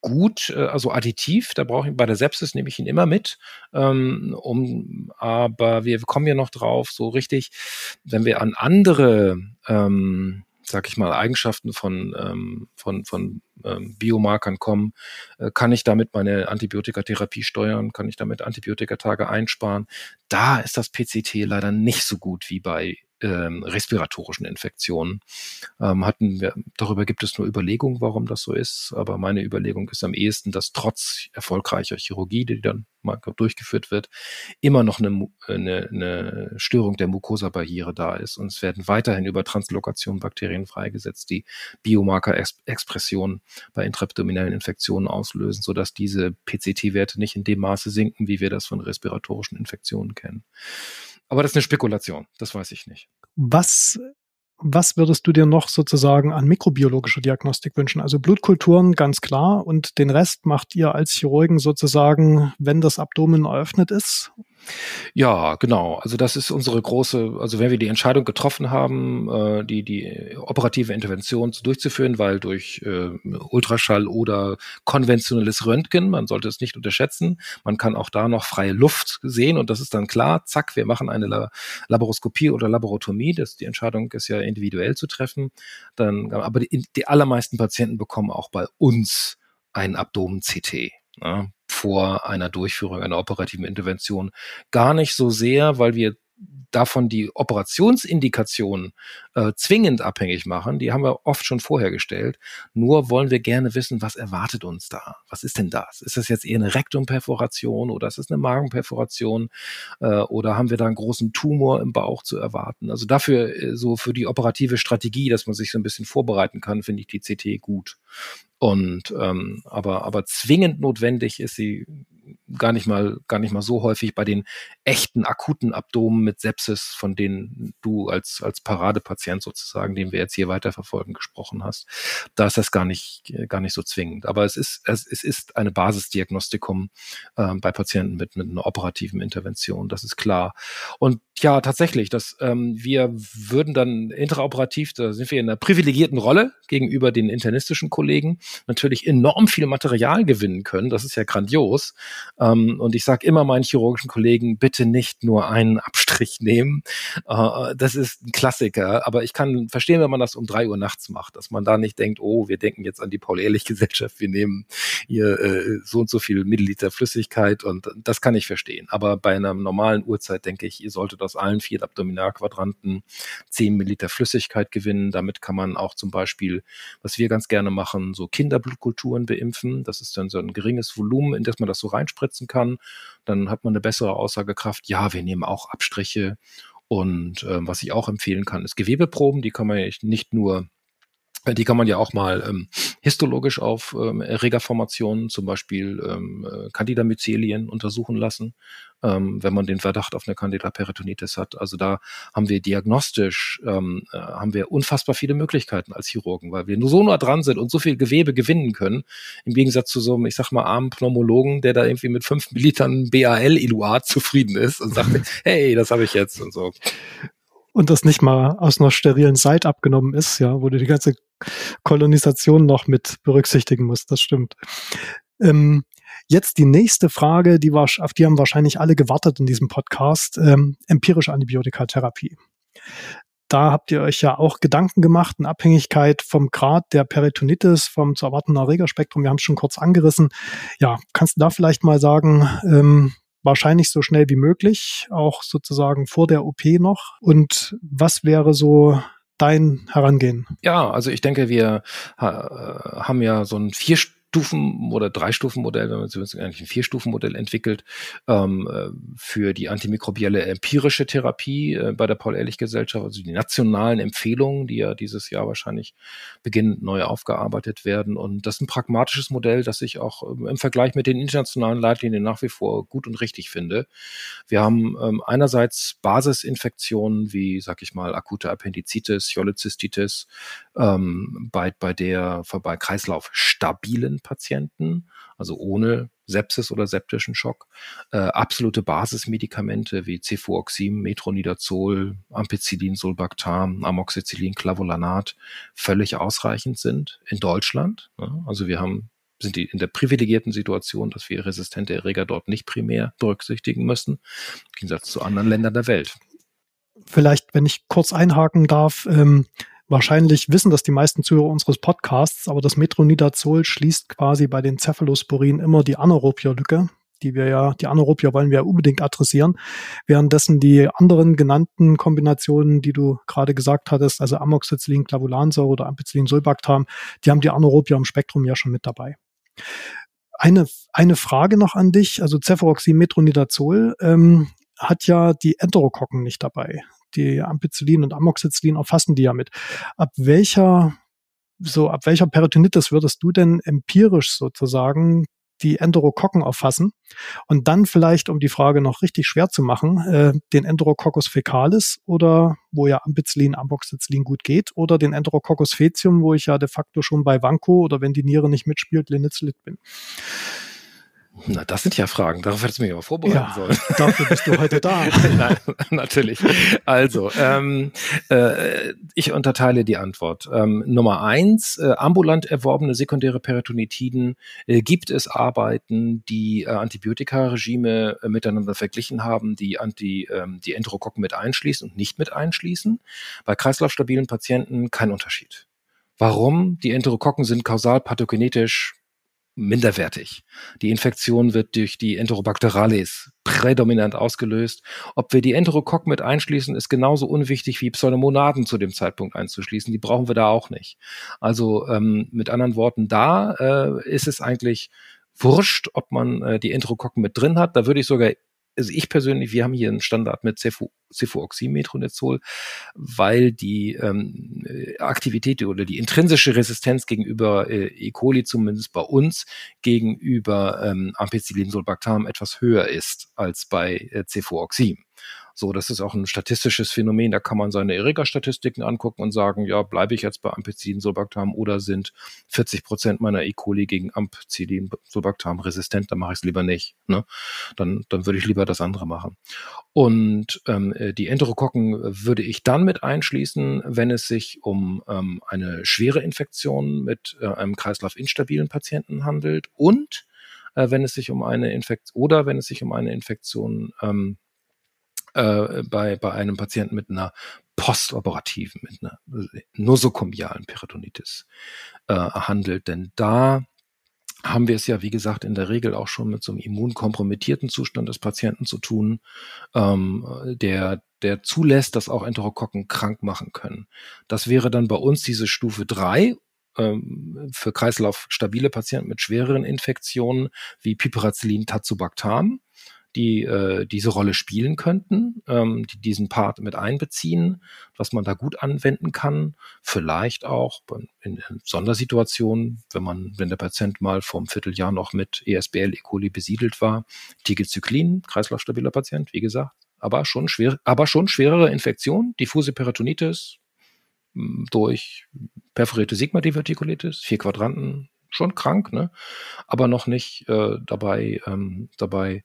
gut, äh, also additiv, da brauche ich bei der Sepsis nehme ich ihn immer mit, ähm, um, aber wir kommen ja noch drauf, so richtig, wenn wir an andere, ähm, sag ich mal, Eigenschaften von, ähm, von, von ähm, Biomarkern kommen, äh, kann ich damit meine Antibiotikatherapie steuern, kann ich damit Antibiotikatage einsparen. Da ist das PCT leider nicht so gut wie bei ähm, respiratorischen Infektionen. Ähm, hatten wir, darüber gibt es nur Überlegungen, warum das so ist, aber meine Überlegung ist am ehesten, dass trotz erfolgreicher Chirurgie, die dann mal durchgeführt wird, immer noch eine, eine, eine Störung der Mucosa-Barriere da ist. Und es werden weiterhin über Translokation Bakterien freigesetzt, die Biomarker-Expression bei intraabdominellen Infektionen auslösen, sodass diese PCT-Werte nicht in dem Maße sinken, wie wir das von respiratorischen Infektionen kennen. Aber das ist eine Spekulation, das weiß ich nicht. Was was würdest du dir noch sozusagen an mikrobiologischer Diagnostik wünschen? Also Blutkulturen ganz klar und den Rest macht ihr als Chirurgen sozusagen, wenn das Abdomen eröffnet ist ja, genau. Also das ist unsere große, also wenn wir die Entscheidung getroffen haben, äh, die, die operative Intervention durchzuführen, weil durch äh, Ultraschall oder konventionelles Röntgen, man sollte es nicht unterschätzen, man kann auch da noch freie Luft sehen und das ist dann klar, zack, wir machen eine La Laparoskopie oder Laparotomie, das, die Entscheidung ist ja individuell zu treffen. Dann, aber die, die allermeisten Patienten bekommen auch bei uns ein Abdomen-CT. Ja, vor einer Durchführung einer operativen Intervention. Gar nicht so sehr, weil wir davon die Operationsindikation äh, zwingend abhängig machen, die haben wir oft schon vorher gestellt. Nur wollen wir gerne wissen, was erwartet uns da? Was ist denn das? Ist das jetzt eher eine Rektumperforation oder ist es eine Magenperforation? Äh, oder haben wir da einen großen Tumor im Bauch zu erwarten? Also dafür, äh, so für die operative Strategie, dass man sich so ein bisschen vorbereiten kann, finde ich die CT gut. Und ähm, aber, aber zwingend notwendig ist sie gar nicht mal, gar nicht mal so häufig bei den echten akuten Abdomen mit Sepsis, von denen du als, als Paradepatient sozusagen, den wir jetzt hier weiterverfolgen, gesprochen hast. Da ist das gar nicht, gar nicht so zwingend. Aber es ist, es, es ist eine Basisdiagnostikum äh, bei Patienten mit, mit einer operativen Intervention. Das ist klar. Und ja, tatsächlich, dass ähm, wir würden dann intraoperativ, da sind wir in einer privilegierten Rolle gegenüber den internistischen Kollegen, natürlich enorm viel Material gewinnen können. Das ist ja grandios. Ähm, und ich sage immer meinen chirurgischen Kollegen, bitte nicht nur einen Abstrich nehmen. Äh, das ist ein Klassiker. Aber ich kann verstehen, wenn man das um drei Uhr nachts macht, dass man da nicht denkt, oh, wir denken jetzt an die Paul-Ehrlich-Gesellschaft, wir nehmen hier äh, so und so viel Milliliter Flüssigkeit und das kann ich verstehen. Aber bei einer normalen Uhrzeit denke ich, ihr solltet aus allen vier Abdominalquadranten zehn Milliliter Flüssigkeit gewinnen. Damit kann man auch zum Beispiel, was wir ganz gerne machen, so Kinderblutkulturen beimpfen. Das ist dann so ein geringes Volumen, in das man das so reinspritzt setzen kann. Dann hat man eine bessere Aussagekraft. Ja, wir nehmen auch Abstriche. Und äh, was ich auch empfehlen kann, ist Gewebeproben. Die kann man nicht nur die kann man ja auch mal ähm, histologisch auf ähm, Erregerformationen, zum Beispiel ähm, äh, Candida mycelien untersuchen lassen, ähm, wenn man den Verdacht auf eine Candida peritonitis hat. Also da haben wir diagnostisch ähm, äh, haben wir unfassbar viele Möglichkeiten als Chirurgen, weil wir nur so nah dran sind und so viel Gewebe gewinnen können, im Gegensatz zu so einem, ich sag mal, armen Pneumologen, der da irgendwie mit fünf Millilitern BAL-Iluat zufrieden ist und sagt, [LAUGHS] hey, das habe ich jetzt und so und das nicht mal aus einer sterilen Seite abgenommen ist, ja, wo du die ganze Kolonisation noch mit berücksichtigen musst. Das stimmt. Ähm, jetzt die nächste Frage, die war, auf die haben wahrscheinlich alle gewartet in diesem Podcast, ähm, empirische Antibiotikatherapie. Da habt ihr euch ja auch Gedanken gemacht in Abhängigkeit vom Grad der Peritonitis, vom zu erwartenden Erregerspektrum. Wir haben es schon kurz angerissen. Ja, kannst du da vielleicht mal sagen, ähm, wahrscheinlich so schnell wie möglich, auch sozusagen vor der OP noch. Und was wäre so dein Herangehen? Ja, also ich denke, wir äh, haben ja so ein vier Stufen- oder Drei-Stufen-Modell, wenn man so eigentlich ein Vier-Stufen-Modell entwickelt, ähm, äh, für die antimikrobielle empirische Therapie äh, bei der Paul-Ehrlich-Gesellschaft, also die nationalen Empfehlungen, die ja dieses Jahr wahrscheinlich beginnend neu aufgearbeitet werden. Und das ist ein pragmatisches Modell, das ich auch ähm, im Vergleich mit den internationalen Leitlinien nach wie vor gut und richtig finde. Wir haben ähm, einerseits Basisinfektionen wie, sag ich mal, akute Appendizitis, Cholecystitis, ähm, bei, bei der bei Kreislauf stabilen Patienten, also ohne Sepsis oder septischen Schock, äh, absolute Basismedikamente wie Cefuoxim, Metronidazol, Ampicillin, Sulbactam, Amoxicillin, Clavulanat völlig ausreichend sind in Deutschland. Ne? Also wir haben sind die in der privilegierten Situation, dass wir resistente Erreger dort nicht primär berücksichtigen müssen, im Gegensatz zu anderen Ländern der Welt. Vielleicht, wenn ich kurz einhaken darf, ähm, Wahrscheinlich wissen das die meisten Zuhörer unseres Podcasts, aber das Metronidazol schließt quasi bei den Cephalosporin immer die Anaerobier-Lücke. die wir ja, die Anaerobia wollen wir ja unbedingt adressieren, währenddessen die anderen genannten Kombinationen, die du gerade gesagt hattest, also Amoxicillin, Clavulansäure oder Ampicillin, Sulbactam, die haben die Anaerobia im Spektrum ja schon mit dabei. Eine, eine Frage noch an dich, also Cefuroxim-Metronidazol ähm, hat ja die Enterokokken nicht dabei. Die Ampicillin und Amoxicillin erfassen die ja mit. Ab welcher so ab welcher Peritonitis würdest du denn empirisch sozusagen die Enterokokken erfassen und dann vielleicht, um die Frage noch richtig schwer zu machen, äh, den Enterococcus fecalis oder wo ja Ampicillin, Amoxicillin gut geht oder den Enterococcus faecium, wo ich ja de facto schon bei Vanco oder wenn die Niere nicht mitspielt, Linezolid bin. Na, das sind ja Fragen. Darauf hättest du mich aber vorbereiten ja, sollen. [LAUGHS] Dafür bist du heute da. [LAUGHS] Nein, natürlich. Also, ähm, äh, ich unterteile die Antwort. Ähm, Nummer eins, äh, ambulant erworbene sekundäre Peritonitiden äh, gibt es Arbeiten, die äh, Antibiotika-Regime äh, miteinander verglichen haben, die Anti, ähm, die Enterokokken mit einschließen und nicht mit einschließen. Bei kreislaufstabilen Patienten kein Unterschied. Warum? Die Enterokokken sind kausal pathogenetisch minderwertig. Die Infektion wird durch die Enterobacterales prädominant ausgelöst. Ob wir die Enterokokken mit einschließen, ist genauso unwichtig wie Pseudomonaden zu dem Zeitpunkt einzuschließen. Die brauchen wir da auch nicht. Also ähm, mit anderen Worten, da äh, ist es eigentlich wurscht, ob man äh, die Enterokokken mit drin hat. Da würde ich sogar also ich persönlich, wir haben hier einen Standard mit Cefuoxymetronidazol, weil die ähm, Aktivität oder die intrinsische Resistenz gegenüber äh, E. coli zumindest bei uns gegenüber ähm, Ampicillin-Sulbactam etwas höher ist als bei äh, Cefuoxim. So, das ist auch ein statistisches Phänomen. Da kann man seine Erregerstatistiken angucken und sagen, ja, bleibe ich jetzt bei Ampicillin Sulbactam oder sind 40 Prozent meiner E. coli gegen Ampicillin Sulbactam resistent, dann mache ich es lieber nicht. Ne? Dann, dann würde ich lieber das andere machen. Und ähm, äh, die Enterokokken würde ich dann mit einschließen, wenn es sich um ähm, eine schwere Infektion mit äh, einem kreislaufinstabilen Patienten handelt und äh, wenn es sich um eine Infektion oder wenn es sich um eine Infektion ähm, äh, bei, bei einem Patienten mit einer postoperativen, mit einer nosokomialen Peritonitis äh, handelt. Denn da haben wir es ja, wie gesagt, in der Regel auch schon mit so einem immunkompromittierten Zustand des Patienten zu tun, ähm, der, der zulässt, dass auch Enterokokken krank machen können. Das wäre dann bei uns diese Stufe drei ähm, für kreislaufstabile Patienten mit schwereren Infektionen wie Piperacillin Tazobactam die äh, diese Rolle spielen könnten, ähm, die diesen Part mit einbeziehen, was man da gut anwenden kann. Vielleicht auch in, Sondersituationen, wenn man, wenn der Patient mal vor einem Vierteljahr noch mit ESBL E. coli besiedelt war, Tigecyclin, kreislaufstabiler Patient, wie gesagt, aber schon schwer, aber schon schwerere Infektion, diffuse Peritonitis durch perforierte Sigma-Divertikulitis, vier Quadranten, schon krank, ne? aber noch nicht äh, dabei, ähm, dabei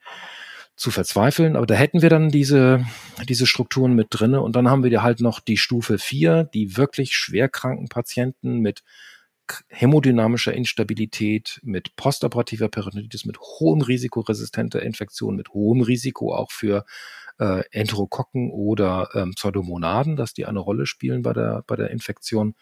zu verzweifeln. Aber da hätten wir dann diese, diese Strukturen mit drinne und dann haben wir halt noch die Stufe 4, die wirklich schwerkranken Patienten mit hämodynamischer Instabilität, mit postoperativer Peritonitis, mit hohem Risiko resistenter Infektion, mit hohem Risiko auch für äh, Enterokokken oder ähm, Pseudomonaden, dass die eine Rolle spielen bei der, bei der Infektion.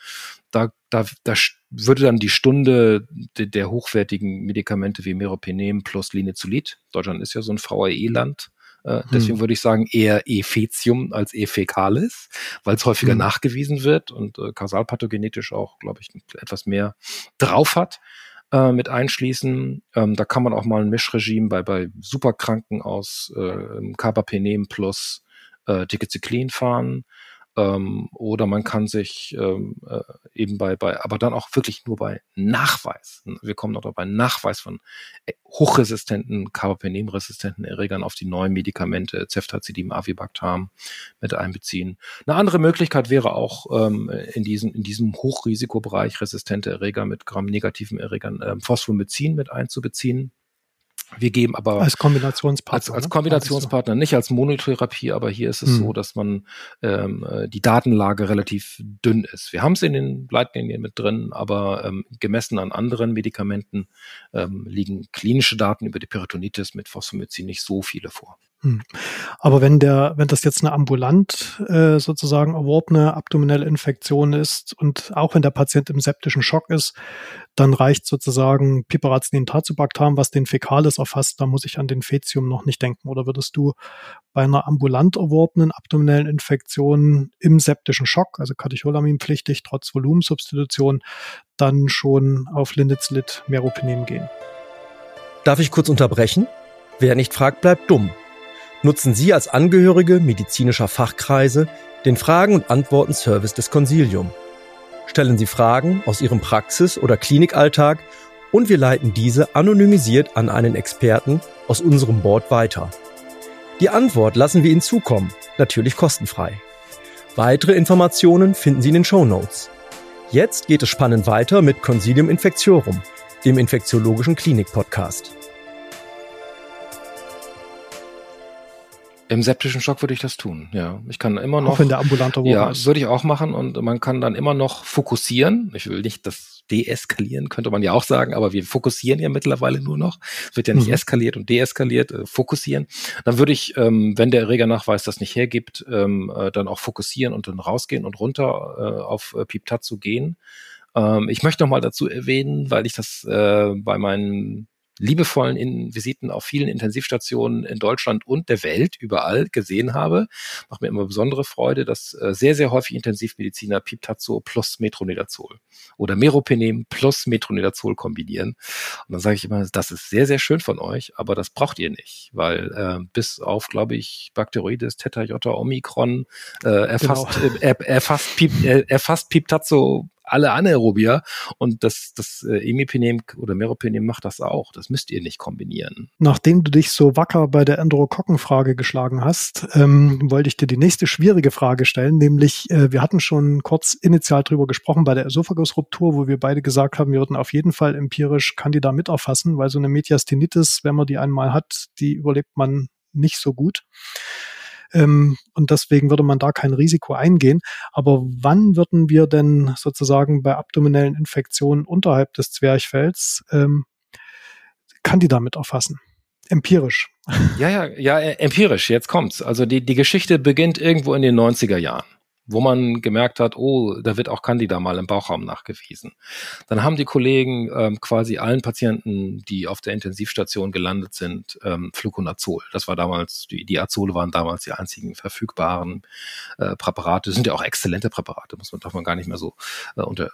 Da, da, da würde dann die Stunde de, der hochwertigen Medikamente wie Meropenem plus Linezolid, Deutschland ist ja so ein VAE-Land, äh, deswegen hm. würde ich sagen eher Efetium als Efecalis, weil es häufiger hm. nachgewiesen wird und äh, kausalpathogenetisch auch, glaube ich, etwas mehr drauf hat äh, mit einschließen. Ähm, da kann man auch mal ein Mischregime bei, bei Superkranken aus äh, Carbapenem plus äh, Ticketzyklin fahren. Ähm, oder man kann sich ähm, äh, eben bei, bei, aber dann auch wirklich nur bei Nachweis, wir kommen noch dabei, Nachweis von äh, hochresistenten, Carbapenem-resistenten Erregern auf die neuen Medikamente, Ceftazidin, Avibactam mit einbeziehen. Eine andere Möglichkeit wäre auch ähm, in, diesem, in diesem Hochrisikobereich resistente Erreger mit gramnegativen Erregern ähm, Phosphomycin mit einzubeziehen. Wir geben aber als Kombinationspartner, als, als ne? Kombinationspartner, nicht als Monotherapie, aber hier ist es hm. so, dass man ähm, äh, die Datenlage relativ dünn ist. Wir haben es in den Leitlinien mit drin, aber ähm, gemessen an anderen Medikamenten ähm, liegen klinische Daten über die Peritonitis mit Phosphomycin nicht so viele vor. Hm. Aber wenn der, wenn das jetzt eine ambulant äh, sozusagen erworbene abdominelle Infektion ist und auch wenn der Patient im septischen Schock ist, dann reicht sozusagen Piperazinin Tazobactam, was den Fäkales erfasst, da muss ich an den Fetium noch nicht denken. Oder würdest du bei einer ambulant erworbenen abdominellen Infektion im septischen Schock, also Katecholaminpflichtig, trotz Volumensubstitution, dann schon auf Linezolid Meropenem gehen? Darf ich kurz unterbrechen? Wer nicht fragt, bleibt dumm. Nutzen Sie als Angehörige medizinischer Fachkreise den Fragen- und Antworten-Service des Consilium. Stellen Sie Fragen aus Ihrem Praxis- oder Klinikalltag und wir leiten diese anonymisiert an einen Experten aus unserem Board weiter. Die Antwort lassen wir Ihnen zukommen, natürlich kostenfrei. Weitere Informationen finden Sie in den Show Notes. Jetzt geht es spannend weiter mit Consilium Infectiorum, dem infektiologischen Klinik-Podcast. Im septischen Schock würde ich das tun, ja. Ich kann immer noch. Auch wenn der ambulante Ja, ist. würde ich auch machen und man kann dann immer noch fokussieren. Ich will nicht das deeskalieren, könnte man ja auch sagen, aber wir fokussieren ja mittlerweile nur noch. Es wird ja nicht mhm. eskaliert und deeskaliert, äh, fokussieren. Dann würde ich, ähm, wenn der Erregernachweis das nicht hergibt, ähm, äh, dann auch fokussieren und dann rausgehen und runter äh, auf äh, Piptat zu gehen. Ähm, ich möchte noch mal dazu erwähnen, weil ich das äh, bei meinen liebevollen in Visiten auf vielen Intensivstationen in Deutschland und der Welt überall gesehen habe. Macht mir immer besondere Freude, dass äh, sehr, sehr häufig Intensivmediziner Piptazo plus Metronidazol oder Meropenem plus Metronidazol kombinieren. Und dann sage ich immer, das ist sehr, sehr schön von euch, aber das braucht ihr nicht, weil äh, bis auf, glaube ich, Bacteroides, Theta, Jota, Omikron äh, erfasst, genau. äh, erfasst, Pip, äh, erfasst Piptazo alle Anaerobier und das, das äh, Imipenem oder Meropenem macht das auch. Das müsst ihr nicht kombinieren. Nachdem du dich so wacker bei der Enterokokkenfrage geschlagen hast, ähm, wollte ich dir die nächste schwierige Frage stellen, nämlich äh, wir hatten schon kurz initial drüber gesprochen bei der Esophagusruptur, wo wir beide gesagt haben, wir würden auf jeden Fall empirisch Candida mit erfassen, weil so eine Mediastinitis, wenn man die einmal hat, die überlebt man nicht so gut. Ähm, und deswegen würde man da kein Risiko eingehen. Aber wann würden wir denn sozusagen bei abdominellen Infektionen unterhalb des Zwerchfells ähm, Candida mit erfassen? Empirisch. Ja, ja, ja, empirisch. Jetzt kommt's. Also die, die Geschichte beginnt irgendwo in den 90er Jahren wo man gemerkt hat, oh, da wird auch Candida mal im Bauchraum nachgewiesen. Dann haben die Kollegen ähm, quasi allen Patienten, die auf der Intensivstation gelandet sind, ähm, Fluconazol. Das war damals, die, die Azole waren damals die einzigen verfügbaren äh, Präparate. Das sind ja auch exzellente Präparate, muss man, darf man gar nicht mehr so äh, unter,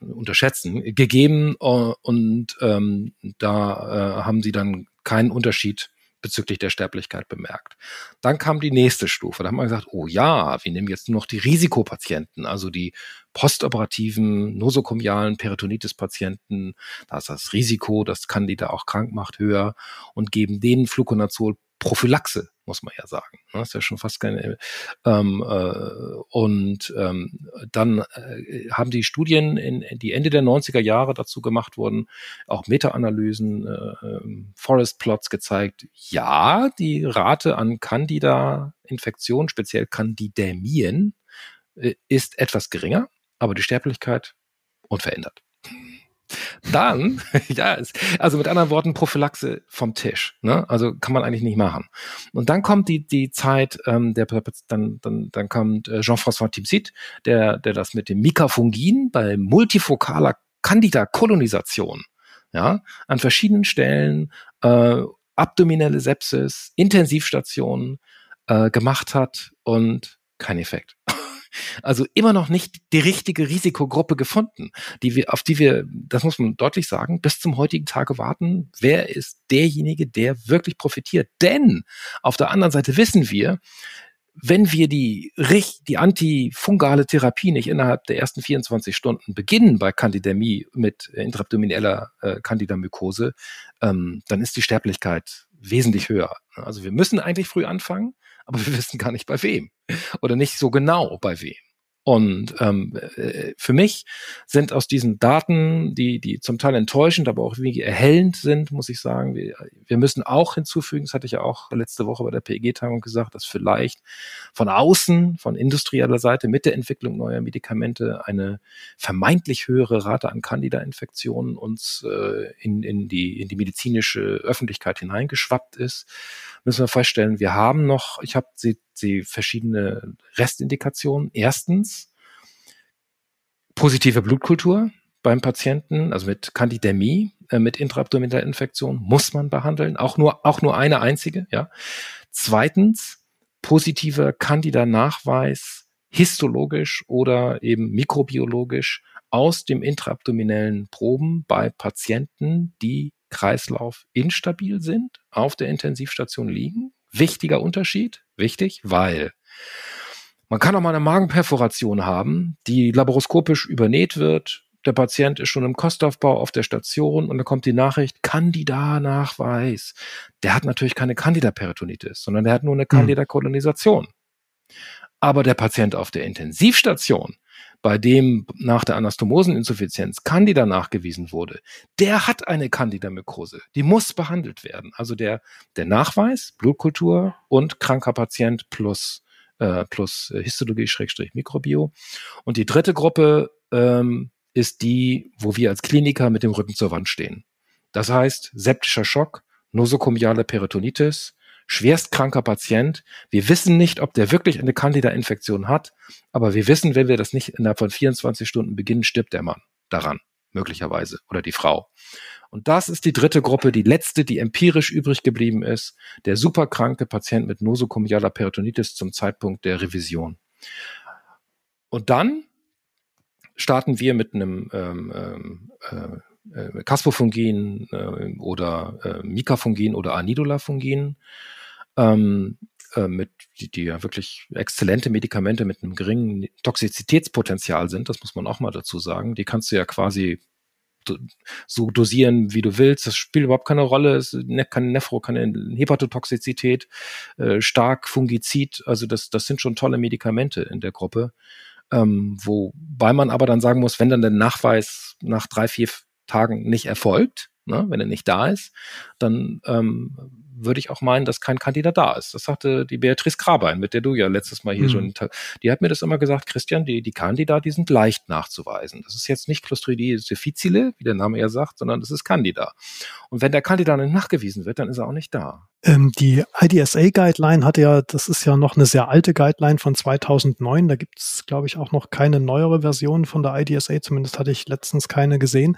unterschätzen, gegeben äh, und ähm, da äh, haben sie dann keinen Unterschied bezüglich der Sterblichkeit bemerkt. Dann kam die nächste Stufe. Da haben wir gesagt, oh ja, wir nehmen jetzt nur noch die Risikopatienten, also die postoperativen nosokomialen Peritonitis-Patienten. Da ist das Risiko, dass Candida auch krank macht, höher und geben denen Fluconazol Prophylaxe, muss man ja sagen. Das ne? ist ja schon fast keine. Ähm, äh, und ähm, dann äh, haben die Studien, in, die Ende der 90er Jahre dazu gemacht wurden, auch Meta-Analysen, äh, ähm, Forest Plots gezeigt, ja, die Rate an Candida-Infektionen, speziell Candidämien, äh, ist etwas geringer, aber die Sterblichkeit unverändert. Dann, [LAUGHS] ja, also mit anderen Worten, Prophylaxe vom Tisch. Ne? Also kann man eigentlich nicht machen. Und dann kommt die, die Zeit, ähm, der, dann, dann, dann kommt äh, Jean-François Timsit, der, der das mit dem Mikafungin bei multifokaler Candida-Kolonisation, ja, an verschiedenen Stellen, äh, abdominelle Sepsis, Intensivstationen äh, gemacht hat und kein Effekt. [LAUGHS] Also immer noch nicht die richtige Risikogruppe gefunden, die wir, auf die wir, das muss man deutlich sagen, bis zum heutigen Tage warten. Wer ist derjenige, der wirklich profitiert? Denn auf der anderen Seite wissen wir, wenn wir die, die antifungale Therapie nicht innerhalb der ersten 24 Stunden beginnen bei Candidämie mit intraabdomineller äh, Candidamykose, ähm, dann ist die Sterblichkeit wesentlich höher. Also wir müssen eigentlich früh anfangen, aber wir wissen gar nicht bei wem oder nicht so genau bei wem. Und ähm, äh, für mich sind aus diesen Daten, die, die zum Teil enttäuschend, aber auch irgendwie erhellend sind, muss ich sagen, wir, wir müssen auch hinzufügen, das hatte ich ja auch letzte Woche bei der PEG-Tagung gesagt, dass vielleicht von außen, von industrieller Seite mit der Entwicklung neuer Medikamente eine vermeintlich höhere Rate an Candida-Infektionen uns äh, in, in, die, in die medizinische Öffentlichkeit hineingeschwappt ist. Müssen wir feststellen, wir haben noch, ich habe sie, sie verschiedene Restindikationen. Erstens positive Blutkultur beim Patienten, also mit Candidämie, äh, mit intraabdominaler Infektion muss man behandeln, auch nur auch nur eine einzige, ja. Zweitens positiver Candida-Nachweis histologisch oder eben mikrobiologisch aus dem intraabdominellen Proben bei Patienten, die Kreislauf instabil sind, auf der Intensivstation liegen. Wichtiger Unterschied, wichtig, weil man kann auch mal eine Magenperforation haben, die laparoskopisch übernäht wird. Der Patient ist schon im Kostaufbau auf der Station und dann kommt die Nachricht, Candida-Nachweis. Der hat natürlich keine Candida-Peritonitis, sondern der hat nur eine hm. Candida-Kolonisation. Aber der Patient auf der Intensivstation bei dem nach der Anastomoseninsuffizienz Candida nachgewiesen wurde, der hat eine Candida-Mykrose. Die muss behandelt werden. Also der, der Nachweis, Blutkultur und kranker Patient plus, äh, plus Histologie, Schrägstrich, Mikrobio. Und die dritte Gruppe ähm, ist die, wo wir als Kliniker mit dem Rücken zur Wand stehen. Das heißt, septischer Schock, nosokomiale Peritonitis, schwerstkranker Patient. Wir wissen nicht, ob der wirklich eine Candida-Infektion hat, aber wir wissen, wenn wir das nicht innerhalb von 24 Stunden beginnen, stirbt der Mann daran, möglicherweise, oder die Frau. Und das ist die dritte Gruppe, die letzte, die empirisch übrig geblieben ist, der superkranke Patient mit nosokomialer Peritonitis zum Zeitpunkt der Revision. Und dann starten wir mit einem ähm, ähm äh, äh, Caspofungin äh, oder äh, Mikafungin oder Anidolafungin ähm, äh, mit die, die ja wirklich exzellente Medikamente mit einem geringen Toxizitätspotenzial sind, das muss man auch mal dazu sagen. Die kannst du ja quasi so dosieren, wie du willst. Das spielt überhaupt keine Rolle. Es ne, kann Nephro, keine Hepatotoxizität, äh, stark Fungizid. Also das, das sind schon tolle Medikamente in der Gruppe. Ähm, wobei man aber dann sagen muss, wenn dann der Nachweis nach drei, vier Tagen nicht erfolgt, ne, wenn er nicht da ist, dann ähm, würde ich auch meinen, dass kein Kandidat da ist. Das sagte die Beatrice Grabein, mit der du ja letztes Mal hier mhm. schon, die hat mir das immer gesagt, Christian, die, die Candida, die sind leicht nachzuweisen. Das ist jetzt nicht Clostridium difficile, wie der Name ja sagt, sondern das ist Candida. Und wenn der Candida nicht nachgewiesen wird, dann ist er auch nicht da. Ähm, die IDSA-Guideline hat ja, das ist ja noch eine sehr alte Guideline von 2009. Da gibt es, glaube ich, auch noch keine neuere Version von der IDSA. Zumindest hatte ich letztens keine gesehen.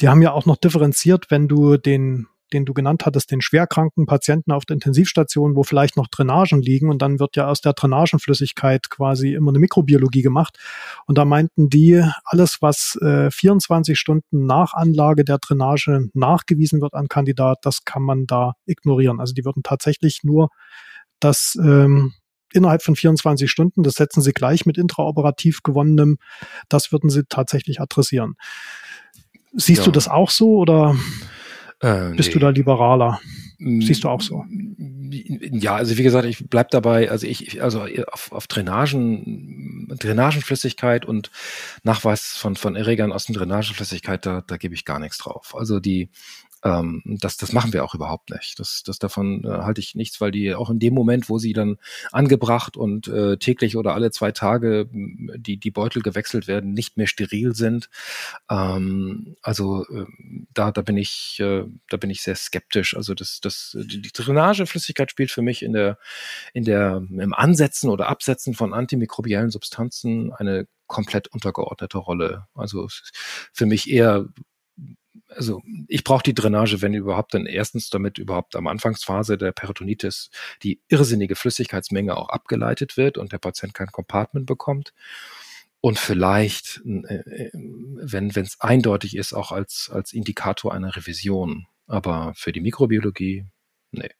Die haben ja auch noch differenziert, wenn du den den du genannt hattest, den schwerkranken Patienten auf der Intensivstation, wo vielleicht noch Drainagen liegen und dann wird ja aus der Drainagenflüssigkeit quasi immer eine Mikrobiologie gemacht. Und da meinten die, alles, was äh, 24 Stunden nach Anlage der Drainage nachgewiesen wird an Kandidat, das kann man da ignorieren. Also die würden tatsächlich nur das ähm, innerhalb von 24 Stunden, das setzen sie gleich mit intraoperativ gewonnenem, das würden sie tatsächlich adressieren. Siehst ja. du das auch so oder? Äh, Bist nee. du da liberaler? Siehst du auch so? Ja, also wie gesagt, ich bleib dabei, also ich, also auf, auf Drainagen, Drainagenflüssigkeit und Nachweis von, von Erregern aus der Drainagenflüssigkeit, da, da gebe ich gar nichts drauf. Also die, ähm, das, das machen wir auch überhaupt nicht. Das, das davon äh, halte ich nichts, weil die auch in dem Moment, wo sie dann angebracht und äh, täglich oder alle zwei Tage die, die Beutel gewechselt werden, nicht mehr steril sind. Ähm, also äh, da, da bin ich, äh, da bin ich sehr skeptisch. Also das, das, die, die Drainageflüssigkeit spielt für mich in der, in der, im Ansetzen oder Absetzen von antimikrobiellen Substanzen eine komplett untergeordnete Rolle. Also für mich eher also ich brauche die Drainage, wenn überhaupt, dann erstens, damit überhaupt am Anfangsphase der Peritonitis die irrsinnige Flüssigkeitsmenge auch abgeleitet wird und der Patient kein Compartment bekommt. Und vielleicht, äh, äh, wenn es eindeutig ist, auch als, als Indikator einer Revision. Aber für die Mikrobiologie, nee.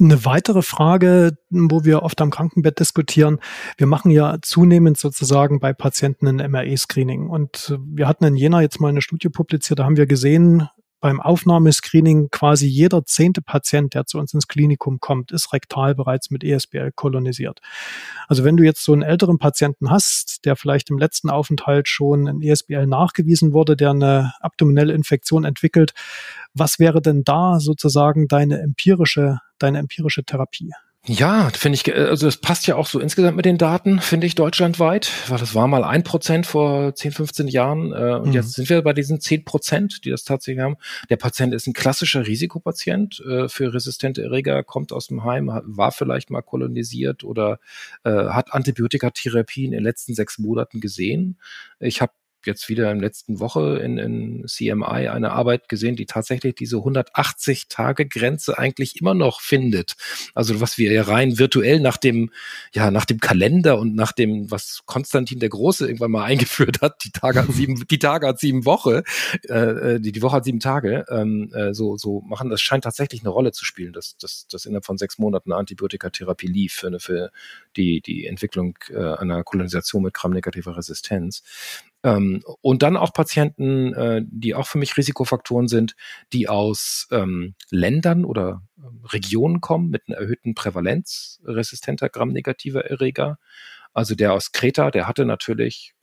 Eine weitere Frage, wo wir oft am Krankenbett diskutieren, wir machen ja zunehmend sozusagen bei Patienten ein MRE-Screening. Und wir hatten in Jena jetzt mal eine Studie publiziert, da haben wir gesehen, beim Aufnahmescreening quasi jeder zehnte Patient, der zu uns ins Klinikum kommt, ist rektal bereits mit ESBL kolonisiert. Also wenn du jetzt so einen älteren Patienten hast, der vielleicht im letzten Aufenthalt schon ein ESBL nachgewiesen wurde, der eine abdominelle Infektion entwickelt, was wäre denn da sozusagen deine empirische, deine empirische Therapie? Ja, finde ich, also es passt ja auch so insgesamt mit den Daten, finde ich, deutschlandweit, weil das war mal ein Prozent vor 10, 15 Jahren äh, und mhm. jetzt sind wir bei diesen 10 Prozent, die das tatsächlich haben. Der Patient ist ein klassischer Risikopatient äh, für resistente Erreger, kommt aus dem Heim, war vielleicht mal kolonisiert oder äh, hat Antibiotikatherapie in den letzten sechs Monaten gesehen. Ich habe jetzt wieder in letzten Woche in, in CMI eine Arbeit gesehen, die tatsächlich diese 180 Tage Grenze eigentlich immer noch findet. Also was wir ja rein virtuell nach dem, ja, nach dem Kalender und nach dem, was Konstantin der Große irgendwann mal [LAUGHS] eingeführt hat, die Tage hat sieben, die Tage hat sieben Woche, äh, die, die Woche hat sieben Tage, ähm, äh, so, so machen, das scheint tatsächlich eine Rolle zu spielen, dass, dass, dass innerhalb von sechs Monaten eine Antibiotikatherapie lief für, eine, für die, die Entwicklung äh, einer Kolonisation mit gramnegativer Resistenz. Ähm, und dann auch Patienten, äh, die auch für mich Risikofaktoren sind, die aus ähm, Ländern oder ähm, Regionen kommen mit einer erhöhten Prävalenz resistenter gramnegativer Erreger. Also der aus Kreta, der hatte natürlich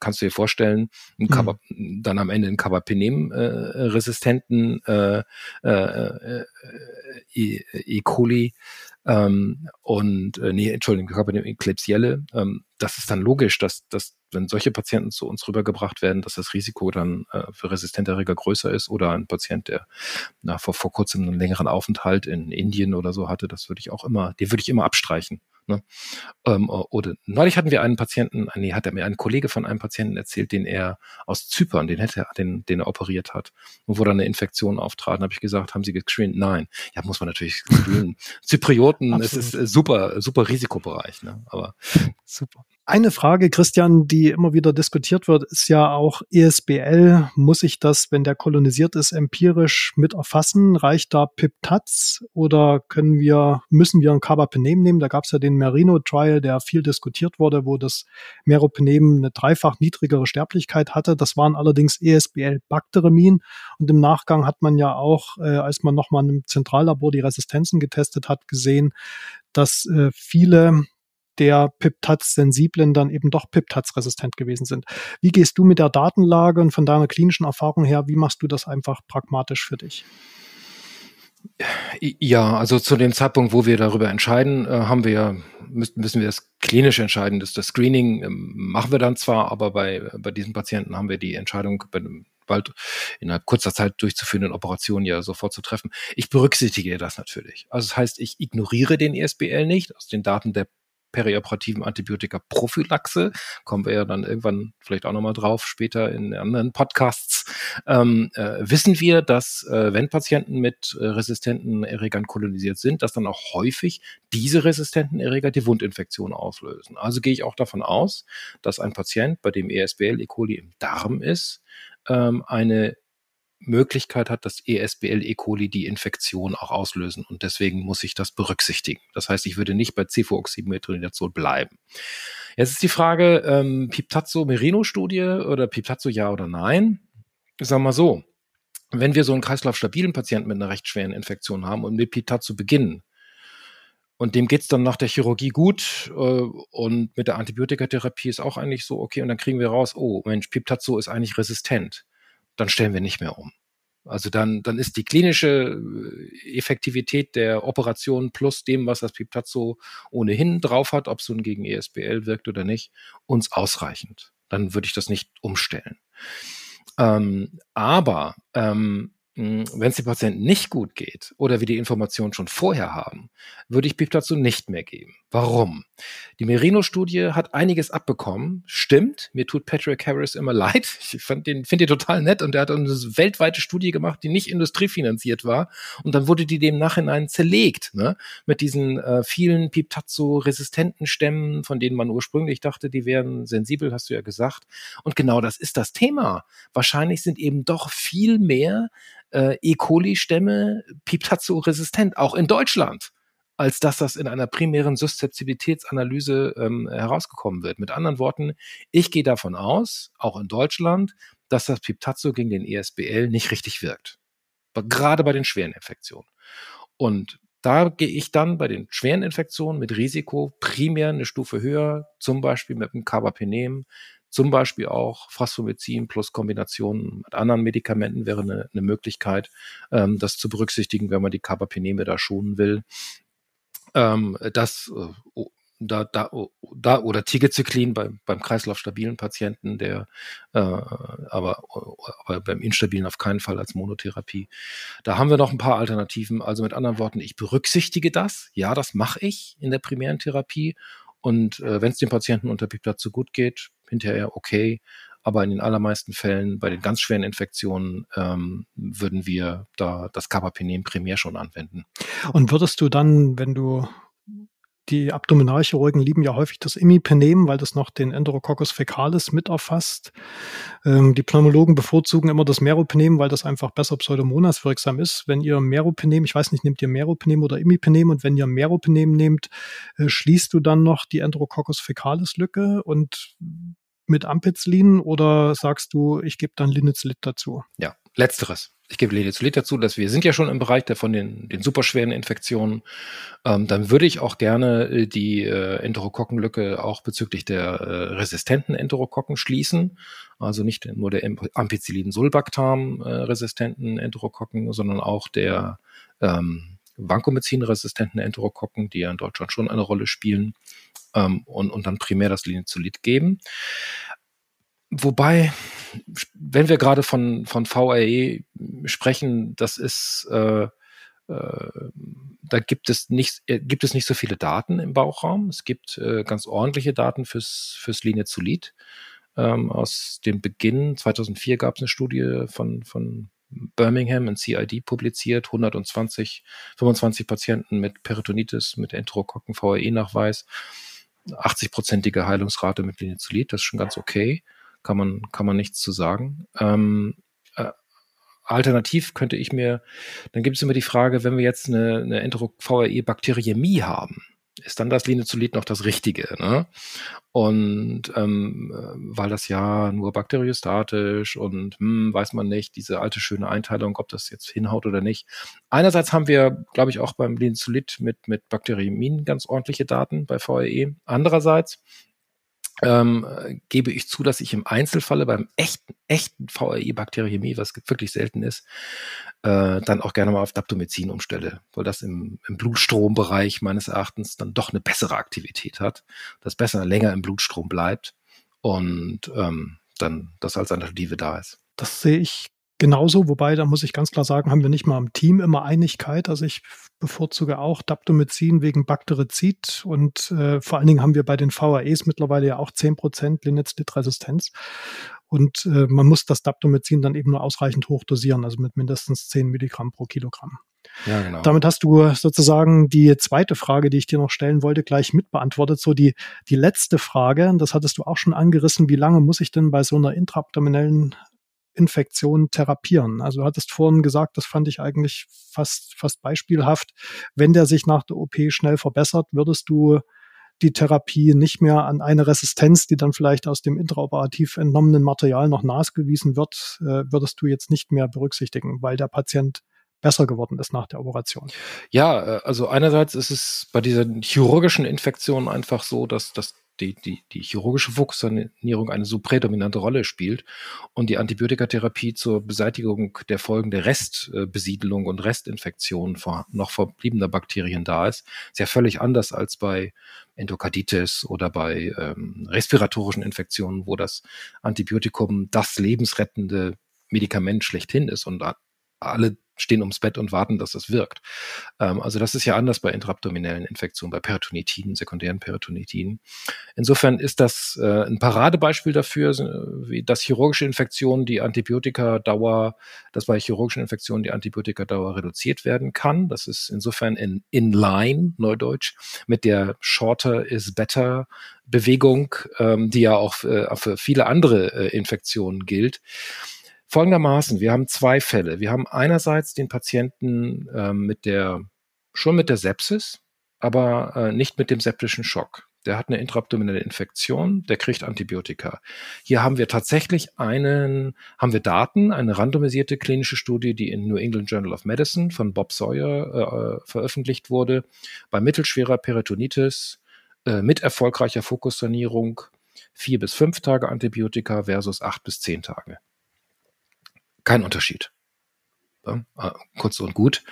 kannst du dir vorstellen, mhm. dann am Ende einen Carbapenem-resistenten äh, äh, äh, äh, E. coli ähm, und äh, nee, Entschuldigung, Carbapenem Klebsielle. Ähm, das ist dann logisch, dass, dass wenn solche Patienten zu uns rübergebracht werden, dass das Risiko dann äh, für resistente Erreger größer ist oder ein Patient, der na, vor, vor kurzem einen längeren Aufenthalt in Indien oder so hatte, das würde ich auch immer, den würde ich immer abstreichen. Ne? Ähm, oder neulich hatten wir einen Patienten, nee, hat er mir ein Kollege von einem Patienten erzählt, den er aus Zypern, den hätte er, den, den er operiert hat und wo dann eine Infektion auftrat. habe ich gesagt, haben Sie gescreent? Nein. Ja, muss man natürlich screenen. [LAUGHS] Zyprioten, es ist äh, super, super Risikobereich, ne? Aber [LAUGHS] super. Eine Frage, Christian, die immer wieder diskutiert wird, ist ja auch ESBL. Muss ich das, wenn der kolonisiert ist, empirisch mit erfassen? Reicht da PIP-TATS oder können wir, müssen wir ein Carbapenem nehmen? Da gab es ja den Merino-Trial, der viel diskutiert wurde, wo das Meropenem eine dreifach niedrigere Sterblichkeit hatte. Das waren allerdings ESBL-Bakteremien. Und im Nachgang hat man ja auch, äh, als man nochmal im Zentrallabor die Resistenzen getestet hat, gesehen, dass äh, viele der PIP-TATS-Sensiblen dann eben doch PIP-TATS-resistent gewesen sind. Wie gehst du mit der Datenlage und von deiner klinischen Erfahrung her, wie machst du das einfach pragmatisch für dich? Ja, also zu dem Zeitpunkt, wo wir darüber entscheiden, äh, haben wir müssen, wir das klinisch entscheiden. Das, das Screening äh, machen wir dann zwar, aber bei, bei diesen Patienten haben wir die Entscheidung bei dem bald innerhalb kurzer Zeit durchzuführenden Operationen ja sofort zu treffen. Ich berücksichtige das natürlich. Also das heißt, ich ignoriere den ESBL nicht aus den Daten der perioperativen Antibiotika-Prophylaxe, kommen wir ja dann irgendwann vielleicht auch nochmal drauf, später in anderen Podcasts, ähm, äh, wissen wir, dass äh, wenn Patienten mit äh, resistenten Erregern kolonisiert sind, dass dann auch häufig diese resistenten Erreger die Wundinfektion auslösen. Also gehe ich auch davon aus, dass ein Patient, bei dem ESBL E. coli im Darm ist, ähm, eine Möglichkeit hat, dass ESBL E. coli die Infektion auch auslösen. Und deswegen muss ich das berücksichtigen. Das heißt, ich würde nicht bei Cefuoximethronidazol bleiben. Jetzt ist die Frage, ähm, Piptazzo-Merino-Studie oder Piptazzo ja oder nein? Sag mal so, wenn wir so einen kreislaufstabilen Patienten mit einer recht schweren Infektion haben und mit Piptazzo beginnen, und dem geht's dann nach der Chirurgie gut äh, und mit der Antibiotikatherapie ist auch eigentlich so okay und dann kriegen wir raus, oh Mensch, Piptazzo ist eigentlich resistent dann stellen wir nicht mehr um. Also dann, dann ist die klinische äh, Effektivität der Operation plus dem, was das Piptazzo ohnehin drauf hat, ob es nun gegen ESBL wirkt oder nicht, uns ausreichend. Dann würde ich das nicht umstellen. Ähm, aber ähm, hm, wenn es dem Patienten nicht gut geht oder wir die Information schon vorher haben, würde ich BIP dazu nicht mehr geben. Warum? Die Merino-Studie hat einiges abbekommen. Stimmt, mir tut Patrick Harris immer [LAUGHS] leid. Ich fand den, finde den total nett und er hat eine weltweite Studie gemacht, die nicht industriefinanziert war. Und dann wurde die dem Nachhinein zerlegt, ne? Mit diesen äh, vielen Piptazzo-resistenten Stämmen, von denen man ursprünglich dachte, die wären sensibel, hast du ja gesagt. Und genau das ist das Thema. Wahrscheinlich sind eben doch viel mehr äh, E. coli-Stämme Piptazzo-resistent, auch in Deutschland, als dass das in einer primären Suszeptibilitätsanalyse ähm, herausgekommen wird. Mit anderen Worten, ich gehe davon aus, auch in Deutschland, dass das Piptazzo gegen den ESBL nicht richtig wirkt. gerade bei den schweren Infektionen. Und da gehe ich dann bei den schweren Infektionen mit Risiko primär eine Stufe höher, zum Beispiel mit dem Carbapenem, zum Beispiel auch Phosphomycin plus Kombinationen mit anderen Medikamenten wäre eine, eine Möglichkeit, ähm, das zu berücksichtigen, wenn man die Carbapeneme da schonen will. Ähm, das äh, da, da, da oder Tigecyclin beim, beim kreislaufstabilen Patienten, der äh, aber, aber beim instabilen auf keinen Fall als Monotherapie. Da haben wir noch ein paar Alternativen. Also mit anderen Worten, ich berücksichtige das. Ja, das mache ich in der primären Therapie. Und äh, wenn es dem Patienten unter Piplat so gut geht, hinterher okay. Aber in den allermeisten Fällen, bei den ganz schweren Infektionen, ähm, würden wir da das Carbapenem primär schon anwenden. Und würdest du dann, wenn du die Abdominalchirurgen lieben ja häufig das Imipenem, weil das noch den Enterococcus fecalis mit erfasst. Ähm, die Pneumologen bevorzugen immer das Meropenem, weil das einfach besser Pseudomonas wirksam ist. Wenn ihr Meropenem, ich weiß nicht, nehmt ihr Meropenem oder Imipenem und wenn ihr Meropenem nehmt, äh, schließt du dann noch die Enterococcus fecalis Lücke und mit Ampicillin oder sagst du, ich gebe dann Linezolid dazu? Ja, letzteres ich gebe Lenizolid dazu, dass wir sind ja schon im Bereich der von den, den superschweren Infektionen. Ähm, dann würde ich auch gerne äh, die äh, Enterokokkenlücke auch bezüglich der äh, resistenten Enterokokken schließen. Also nicht nur der Ampicillin-Sulbactam äh, Enterokokken, sondern auch der ähm, Vancomycin-resistenten Enterokokken, die ja in Deutschland schon eine Rolle spielen. Ähm, und, und dann primär das Linezolid geben. Wobei, wenn wir gerade von, von VRE sprechen, das ist, äh, äh, da gibt es nicht, äh, gibt es nicht so viele Daten im Bauchraum. Es gibt äh, ganz ordentliche Daten fürs, fürs Linezolid. Ähm, aus dem Beginn 2004 gab es eine Studie von, von Birmingham in CID publiziert, 120, 25 Patienten mit Peritonitis, mit Enterokokken VRE-Nachweis, 80-prozentige Heilungsrate mit Linezolid, das ist schon ganz okay kann man, kann man nichts zu sagen. Ähm, äh, alternativ könnte ich mir, dann gibt es immer die Frage, wenn wir jetzt eine, eine Entero-VRE-Bakteriämie haben, ist dann das Linezolid noch das Richtige? Ne? Und ähm, weil das ja nur bakteriostatisch und hm, weiß man nicht, diese alte schöne Einteilung, ob das jetzt hinhaut oder nicht. Einerseits haben wir, glaube ich, auch beim Linezolid mit, mit Bakteriämien ganz ordentliche Daten bei VRE. Andererseits ähm, gebe ich zu, dass ich im Einzelfalle beim echten, echten VRI-Bakteriämie, was wirklich selten ist, äh, dann auch gerne mal auf Daptomycin umstelle, weil das im, im Blutstrombereich meines Erachtens dann doch eine bessere Aktivität hat, das besser länger im Blutstrom bleibt und ähm, dann das als Alternative da ist. Das sehe ich genauso, wobei, da muss ich ganz klar sagen, haben wir nicht mal im Team immer Einigkeit. Also ich bevorzuge auch Daptomycin wegen Bakterizid und äh, vor allen Dingen haben wir bei den VAEs mittlerweile ja auch 10% Linezolid-Resistenz. Und äh, man muss das Daptomycin dann eben nur ausreichend hoch dosieren, also mit mindestens 10 Milligramm pro Kilogramm. Ja, genau. Damit hast du sozusagen die zweite Frage, die ich dir noch stellen wollte, gleich mitbeantwortet. So die, die letzte Frage, das hattest du auch schon angerissen, wie lange muss ich denn bei so einer intraabdominellen Infektion therapieren. Also du hattest vorhin gesagt, das fand ich eigentlich fast, fast beispielhaft. Wenn der sich nach der OP schnell verbessert, würdest du die Therapie nicht mehr an eine Resistenz, die dann vielleicht aus dem intraoperativ entnommenen Material noch nachgewiesen wird, äh, würdest du jetzt nicht mehr berücksichtigen, weil der Patient besser geworden ist nach der Operation. Ja, äh, also einerseits ist es bei diesen chirurgischen Infektionen einfach so, dass, dass die, die, die chirurgische Fokussierung eine so prädominante Rolle spielt und die Antibiotikatherapie zur Beseitigung der Folgen der Restbesiedelung und Restinfektion vor noch verbliebener Bakterien da ist, ist ja völlig anders als bei Endokarditis oder bei ähm, respiratorischen Infektionen, wo das Antibiotikum das lebensrettende Medikament schlechthin ist und alle stehen ums Bett und warten, dass es wirkt. Ähm, also das ist ja anders bei intraabdominellen Infektionen, bei Peritonitiden, sekundären Peritonitiden. Insofern ist das äh, ein Paradebeispiel dafür, wie dass chirurgische Infektionen die Antibiotikadauer, dass bei chirurgischen Infektionen die Antibiotikadauer reduziert werden kann. Das ist insofern in, in line, neudeutsch, mit der Shorter is better Bewegung, ähm, die ja auch äh, für viele andere äh, Infektionen gilt. Folgendermaßen, wir haben zwei Fälle. Wir haben einerseits den Patienten äh, mit der, schon mit der Sepsis, aber äh, nicht mit dem septischen Schock. der hat eine intraabdominelle Infektion, der kriegt Antibiotika. Hier haben wir tatsächlich einen, haben wir Daten, eine randomisierte klinische Studie, die in New England Journal of Medicine von Bob Sawyer äh, veröffentlicht wurde, bei mittelschwerer Peritonitis äh, mit erfolgreicher Fokussanierung vier bis fünf Tage Antibiotika versus acht bis zehn Tage. Kein Unterschied. Äh, kurz und gut.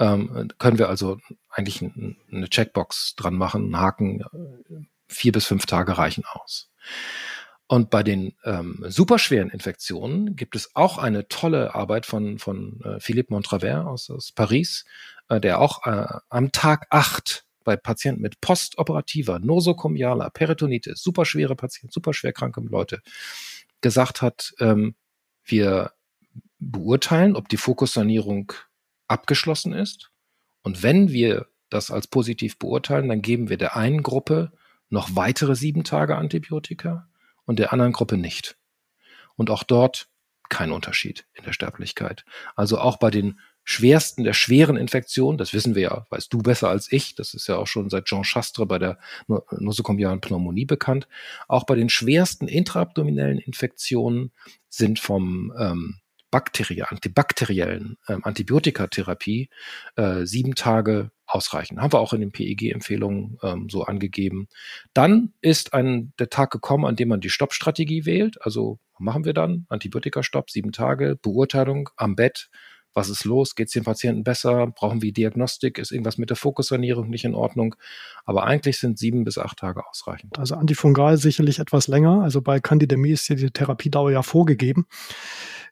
Ähm, können wir also eigentlich eine Checkbox dran machen, einen Haken, äh, vier bis fünf Tage reichen aus. Und bei den ähm, superschweren Infektionen gibt es auch eine tolle Arbeit von, von äh, Philippe Montravert aus, aus Paris, äh, der auch äh, am Tag acht bei Patienten mit postoperativer, nosokomialer Peritonitis, superschwere Patienten, superschwer kranke Leute, gesagt hat, ähm, wir beurteilen, ob die Fokussanierung abgeschlossen ist. Und wenn wir das als positiv beurteilen, dann geben wir der einen Gruppe noch weitere sieben Tage Antibiotika und der anderen Gruppe nicht. Und auch dort kein Unterschied in der Sterblichkeit. Also auch bei den schwersten der schweren Infektionen, das wissen wir ja, weißt du besser als ich, das ist ja auch schon seit Jean Chastre bei der nosokomialen Pneumonie bekannt, auch bei den schwersten intraabdominellen Infektionen sind vom ähm, Bakterie, antibakteriellen ähm, Antibiotikatherapie äh, sieben Tage ausreichen. Haben wir auch in den PEG-Empfehlungen ähm, so angegeben. Dann ist ein, der Tag gekommen, an dem man die Stoppstrategie wählt. Also machen wir dann Antibiotika-Stopp, sieben Tage, Beurteilung am Bett, was ist los? Geht es dem Patienten besser? Brauchen wir Diagnostik? Ist irgendwas mit der Fokussanierung nicht in Ordnung? Aber eigentlich sind sieben bis acht Tage ausreichend. Also antifungal sicherlich etwas länger. Also bei Candidemie ist die Therapiedauer ja vorgegeben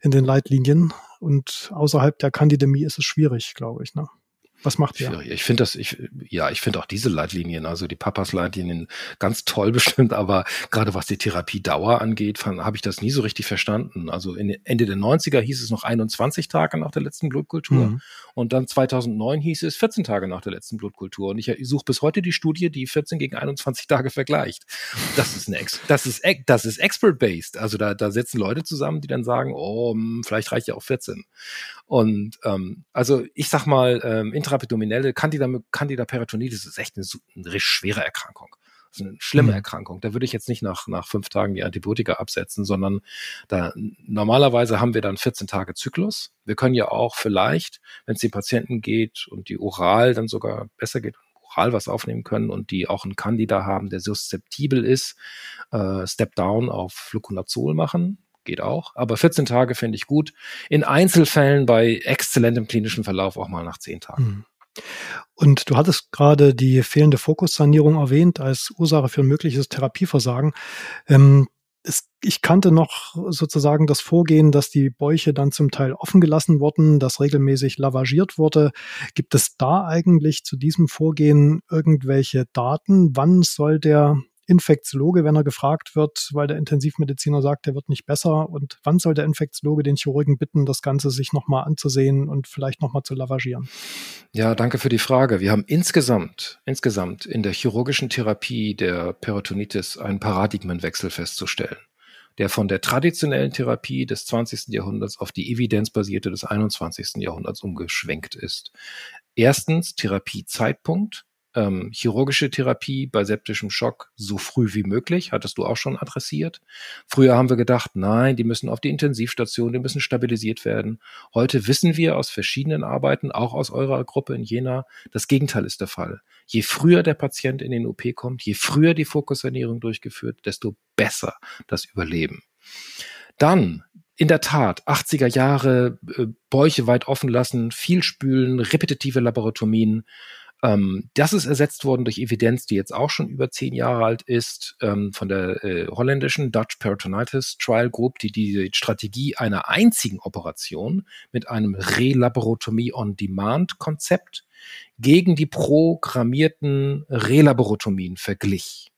in den Leitlinien. Und außerhalb der Candidemie ist es schwierig, glaube ich. Ne? Was macht ihr? Ich finde das, ich, ja, ich finde auch diese Leitlinien, also die Papas-Leitlinien, ganz toll [LAUGHS] bestimmt, aber gerade was die Therapiedauer angeht, habe ich das nie so richtig verstanden. Also in, Ende der 90er hieß es noch 21 Tage nach der letzten Blutkultur mhm. und dann 2009 hieß es 14 Tage nach der letzten Blutkultur. Und ich, ich suche bis heute die Studie, die 14 gegen 21 Tage vergleicht. Das ist eine, das ist, das ist expert-based. Also da, da setzen Leute zusammen, die dann sagen, oh, hm, vielleicht reicht ja auch 14. Und ähm, also ich sag mal, ähm, intraabdominelle Candida, Candida peritonitis ist echt eine, eine schwere Erkrankung. Das ist eine schlimme mhm. Erkrankung. Da würde ich jetzt nicht nach, nach fünf Tagen die Antibiotika absetzen, sondern da normalerweise haben wir dann 14 Tage Zyklus. Wir können ja auch vielleicht, wenn es den Patienten geht und die oral dann sogar besser geht, oral was aufnehmen können und die auch einen Candida haben, der suszeptibel ist, äh, Step Down auf Fluconazol machen geht auch. Aber 14 Tage finde ich gut. In Einzelfällen bei exzellentem klinischen Verlauf auch mal nach 10 Tagen. Mhm. Und du hattest gerade die fehlende Fokussanierung erwähnt als Ursache für ein mögliches Therapieversagen. Ähm, es, ich kannte noch sozusagen das Vorgehen, dass die Bäuche dann zum Teil offen gelassen wurden, dass regelmäßig lavagiert wurde. Gibt es da eigentlich zu diesem Vorgehen irgendwelche Daten? Wann soll der Infektiologe, wenn er gefragt wird, weil der Intensivmediziner sagt, er wird nicht besser. Und wann soll der Infektiologe den Chirurgen bitten, das Ganze sich nochmal anzusehen und vielleicht nochmal zu lavagieren? Ja, danke für die Frage. Wir haben insgesamt, insgesamt in der chirurgischen Therapie der Peritonitis einen Paradigmenwechsel festzustellen der von der traditionellen Therapie des 20. Jahrhunderts auf die evidenzbasierte des 21. Jahrhunderts umgeschwenkt ist. Erstens Therapiezeitpunkt, ähm, chirurgische Therapie bei septischem Schock so früh wie möglich, hattest du auch schon adressiert. Früher haben wir gedacht, nein, die müssen auf die Intensivstation, die müssen stabilisiert werden. Heute wissen wir aus verschiedenen Arbeiten, auch aus eurer Gruppe in Jena, das Gegenteil ist der Fall. Je früher der Patient in den OP kommt, je früher die Fokusernährung durchgeführt, desto besser das Überleben. Dann in der Tat, 80er Jahre, äh, Bäuche weit offen lassen, viel spülen, repetitive Laboratomien, ähm, das ist ersetzt worden durch Evidenz, die jetzt auch schon über zehn Jahre alt ist, ähm, von der äh, holländischen Dutch Peritonitis Trial Group, die die Strategie einer einzigen Operation mit einem Relaboratomie on Demand Konzept gegen die programmierten Relaboratomien verglich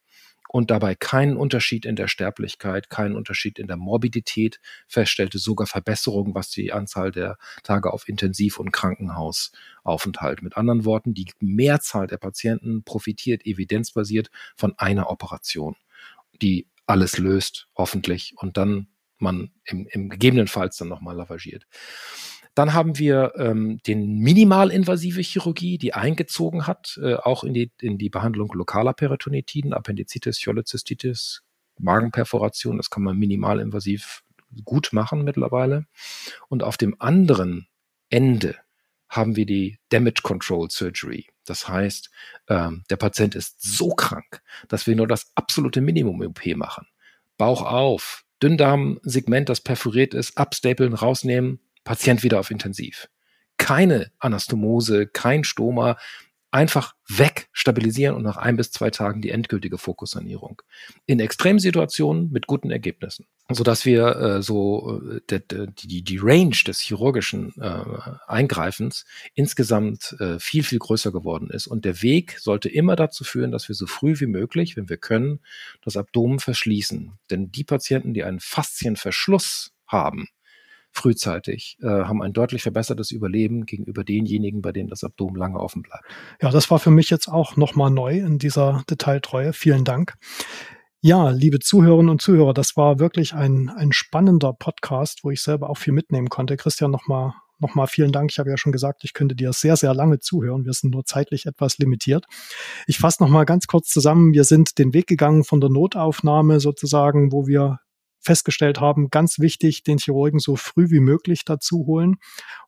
und dabei keinen Unterschied in der Sterblichkeit, keinen Unterschied in der Morbidität feststellte, sogar Verbesserungen, was die Anzahl der Tage auf Intensiv- und Krankenhausaufenthalt. Mit anderen Worten, die Mehrzahl der Patienten profitiert evidenzbasiert von einer Operation, die alles löst, hoffentlich, und dann man im, im gegebenenfalls dann nochmal lavagiert. Dann haben wir ähm, den minimalinvasive Chirurgie, die eingezogen hat, äh, auch in die, in die Behandlung lokaler Peritonitiden, Appendizitis, Cholezystitis, Magenperforation. Das kann man minimalinvasiv gut machen mittlerweile. Und auf dem anderen Ende haben wir die Damage Control Surgery. Das heißt, ähm, der Patient ist so krank, dass wir nur das absolute Minimum OP machen. Bauch auf, Dünndarmsegment, das perforiert ist, abstapeln, rausnehmen, Patient wieder auf Intensiv. Keine Anastomose, kein Stoma, einfach weg, stabilisieren und nach ein bis zwei Tagen die endgültige Fokussanierung. In Extremsituationen mit guten Ergebnissen, so dass wir äh, so äh, die, die Range des chirurgischen äh, Eingreifens insgesamt äh, viel, viel größer geworden ist. Und der Weg sollte immer dazu führen, dass wir so früh wie möglich, wenn wir können, das Abdomen verschließen. Denn die Patienten, die einen Faszienverschluss haben, frühzeitig, äh, haben ein deutlich verbessertes Überleben gegenüber denjenigen, bei denen das Abdomen lange offen bleibt. Ja, das war für mich jetzt auch nochmal neu in dieser Detailtreue. Vielen Dank. Ja, liebe Zuhörerinnen und Zuhörer, das war wirklich ein, ein spannender Podcast, wo ich selber auch viel mitnehmen konnte. Christian, nochmal nochmal vielen Dank. Ich habe ja schon gesagt, ich könnte dir sehr, sehr lange zuhören. Wir sind nur zeitlich etwas limitiert. Ich fasse nochmal ganz kurz zusammen. Wir sind den Weg gegangen von der Notaufnahme sozusagen, wo wir festgestellt haben, ganz wichtig, den Chirurgen so früh wie möglich dazu holen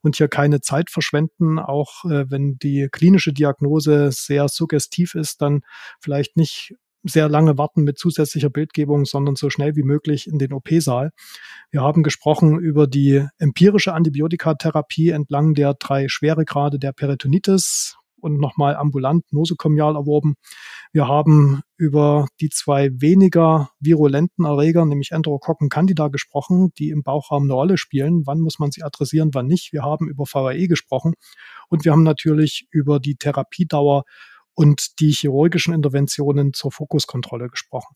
und hier keine Zeit verschwenden, auch äh, wenn die klinische Diagnose sehr suggestiv ist, dann vielleicht nicht sehr lange warten mit zusätzlicher Bildgebung, sondern so schnell wie möglich in den OP-Saal. Wir haben gesprochen über die empirische Antibiotikatherapie entlang der drei Schweregrade der Peritonitis, und nochmal ambulant nosokomial erworben. Wir haben über die zwei weniger virulenten Erreger, nämlich Enterokokken candida, gesprochen, die im Bauchraum eine Rolle spielen. Wann muss man sie adressieren, wann nicht? Wir haben über VAE gesprochen und wir haben natürlich über die Therapiedauer und die chirurgischen Interventionen zur Fokuskontrolle gesprochen.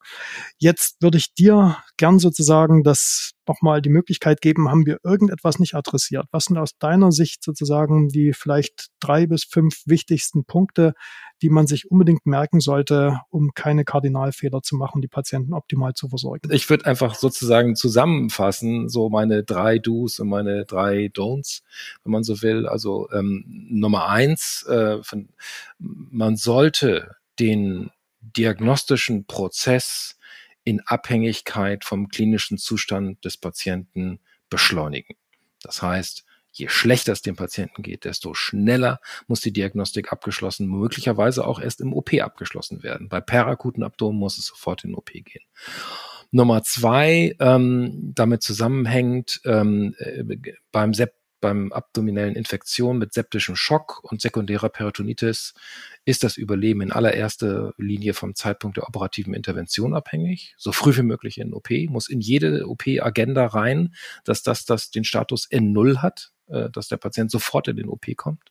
Jetzt würde ich dir gern sozusagen das nochmal die Möglichkeit geben, haben wir irgendetwas nicht adressiert? Was sind aus deiner Sicht sozusagen die vielleicht drei bis fünf wichtigsten Punkte, die man sich unbedingt merken sollte, um keine Kardinalfehler zu machen, die Patienten optimal zu versorgen? Ich würde einfach sozusagen zusammenfassen, so meine drei Do's und meine drei Don'ts, wenn man so will. Also ähm, Nummer eins, äh, man sollte den diagnostischen Prozess in Abhängigkeit vom klinischen Zustand des Patienten beschleunigen. Das heißt, je schlechter es dem Patienten geht, desto schneller muss die Diagnostik abgeschlossen, möglicherweise auch erst im OP abgeschlossen werden. Bei perakuten Abdomen muss es sofort in den OP gehen. Nummer zwei, ähm, damit zusammenhängt, ähm, äh, beim Sept beim abdominellen Infektion mit septischem Schock und sekundärer Peritonitis ist das Überleben in allererster Linie vom Zeitpunkt der operativen Intervention abhängig. So früh wie möglich in OP, muss in jede OP-Agenda rein, dass das, das den Status N0 hat, äh, dass der Patient sofort in den OP kommt.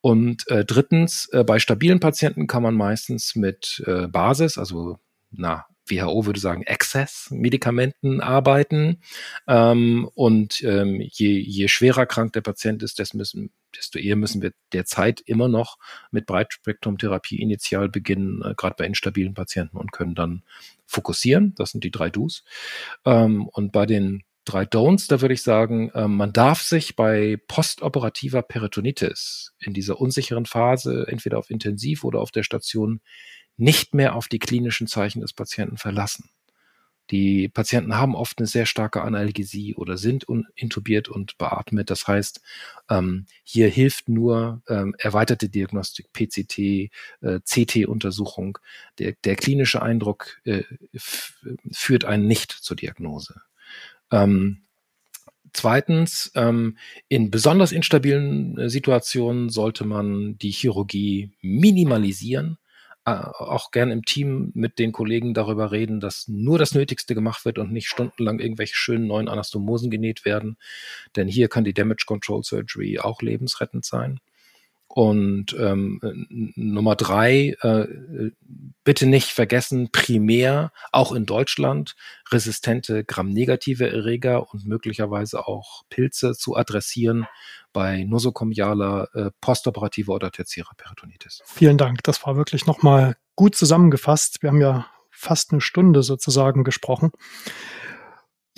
Und äh, drittens, äh, bei stabilen Patienten kann man meistens mit äh, Basis, also na, WHO würde sagen, Access-Medikamenten arbeiten. Ähm, und ähm, je, je schwerer krank der Patient ist, desto, müssen, desto eher müssen wir derzeit immer noch mit Breitspektrumtherapie initial beginnen, äh, gerade bei instabilen Patienten und können dann fokussieren. Das sind die drei Do's. Ähm, und bei den drei Don'ts, da würde ich sagen, äh, man darf sich bei postoperativer Peritonitis in dieser unsicheren Phase entweder auf Intensiv oder auf der Station nicht mehr auf die klinischen Zeichen des Patienten verlassen. Die Patienten haben oft eine sehr starke Analgesie oder sind intubiert und beatmet. Das heißt, ähm, hier hilft nur ähm, erweiterte Diagnostik, PCT, äh, CT-Untersuchung. Der, der klinische Eindruck äh, führt einen nicht zur Diagnose. Ähm, Zweitens, ähm, in besonders instabilen äh, Situationen sollte man die Chirurgie minimalisieren auch gern im Team mit den Kollegen darüber reden, dass nur das Nötigste gemacht wird und nicht stundenlang irgendwelche schönen neuen Anastomosen genäht werden. Denn hier kann die Damage Control Surgery auch lebensrettend sein. Und ähm, Nummer drei, äh, bitte nicht vergessen, primär auch in Deutschland resistente gramnegative Erreger und möglicherweise auch Pilze zu adressieren bei nosokomialer äh, postoperativer oder tertiärer Peritonitis. Vielen Dank, das war wirklich nochmal gut zusammengefasst. Wir haben ja fast eine Stunde sozusagen gesprochen.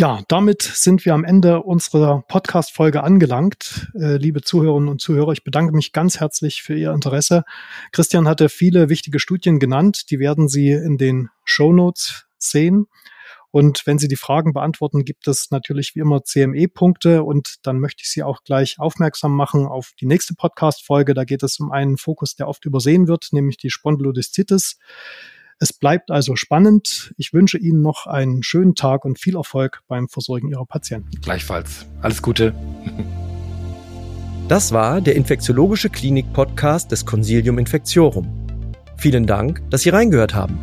Ja, damit sind wir am Ende unserer Podcast-Folge angelangt. Äh, liebe Zuhörerinnen und Zuhörer, ich bedanke mich ganz herzlich für Ihr Interesse. Christian hatte viele wichtige Studien genannt, die werden Sie in den Show Notes sehen. Und wenn Sie die Fragen beantworten, gibt es natürlich wie immer CME-Punkte und dann möchte ich Sie auch gleich aufmerksam machen auf die nächste Podcast-Folge. Da geht es um einen Fokus, der oft übersehen wird, nämlich die Spondylodiszitis. Es bleibt also spannend. Ich wünsche Ihnen noch einen schönen Tag und viel Erfolg beim Versorgen Ihrer Patienten. Gleichfalls. Alles Gute. Das war der Infektiologische Klinik-Podcast des Consilium Infectiorum. Vielen Dank, dass Sie reingehört haben.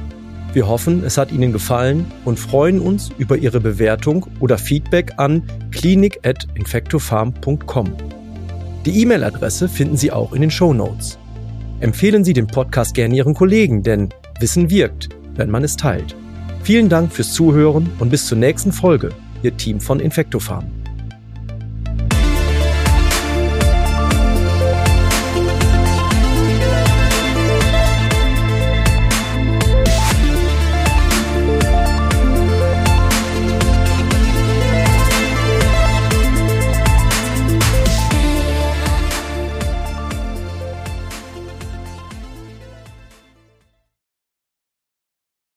Wir hoffen, es hat Ihnen gefallen und freuen uns über Ihre Bewertung oder Feedback an klinik.infectofarm.com. Die E-Mail-Adresse finden Sie auch in den Show Notes. Empfehlen Sie den Podcast gerne Ihren Kollegen, denn Wissen wirkt, wenn man es teilt. Vielen Dank fürs Zuhören und bis zur nächsten Folge, Ihr Team von Infectofarm.